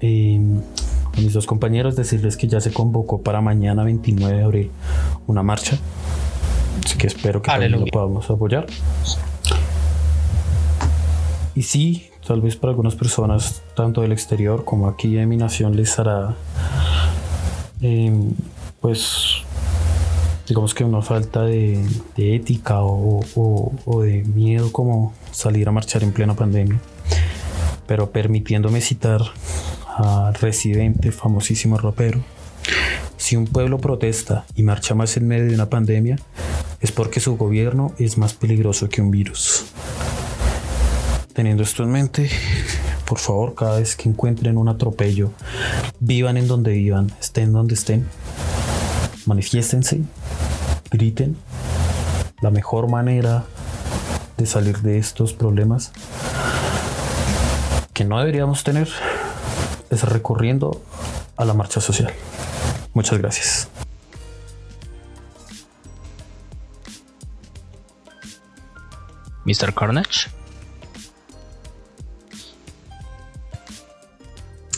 Speaker 3: Y a mis dos compañeros decirles que ya se convocó para mañana 29 de abril una marcha. Así que espero que también lo podamos apoyar. Y sí, tal vez para algunas personas, tanto del exterior como aquí en mi nación, les hará, em, pues, digamos que una falta de, ética o, de miedo como salir a marchar en plena pandemia. Pero permitiéndome citar a Residente, famosísimo rapero, si un pueblo protesta y marcha más en medio de una pandemia, es porque su gobierno es más peligroso que un virus. Teniendo esto en mente, por favor, cada vez que encuentren un atropello, vivan en donde vivan, estén donde estén, manifiéstense, griten. La mejor manera de salir de estos problemas que no deberíamos tener es recurriendo a la marcha social. Muchas gracias.
Speaker 2: Mr. Carnage.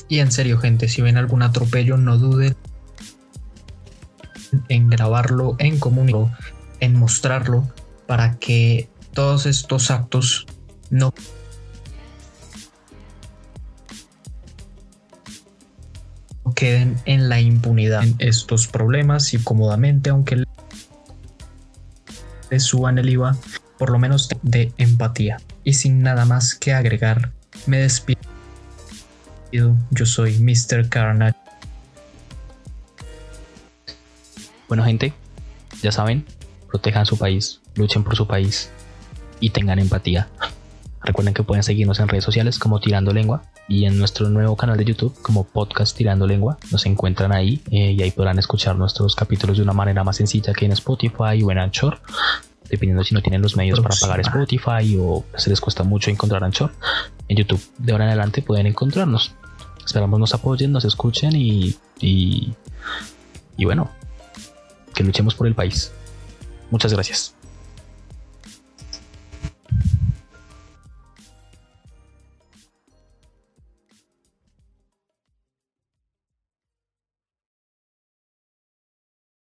Speaker 1: Y en serio, gente, si ven algún atropello, no duden en grabarlo, en comunicarlo, en mostrarlo, para que todos estos actos no queden en la impunidad en estos problemas y cómodamente, aunque le suban el IVA, por lo menos de empatía. Y sin nada más que agregar, me despido. Yo soy Mr. Carnage.
Speaker 2: Bueno, gente, ya saben, protejan su país, luchen por su país y tengan empatía. Recuerden que pueden seguirnos en redes sociales como Tirando Lengua y en nuestro nuevo canal de YouTube como Podcast Tirando Lengua. Nos encuentran ahí eh, y ahí podrán escuchar nuestros capítulos de una manera más sencilla que en Spotify o en Anchor. Dependiendo si no tienen los medios para pagar Spotify o se les cuesta mucho encontrar Anchor, en YouTube de ahora en adelante pueden encontrarnos. Esperamos nos apoyen, nos escuchen y, y, y bueno, que luchemos por el país. Muchas gracias.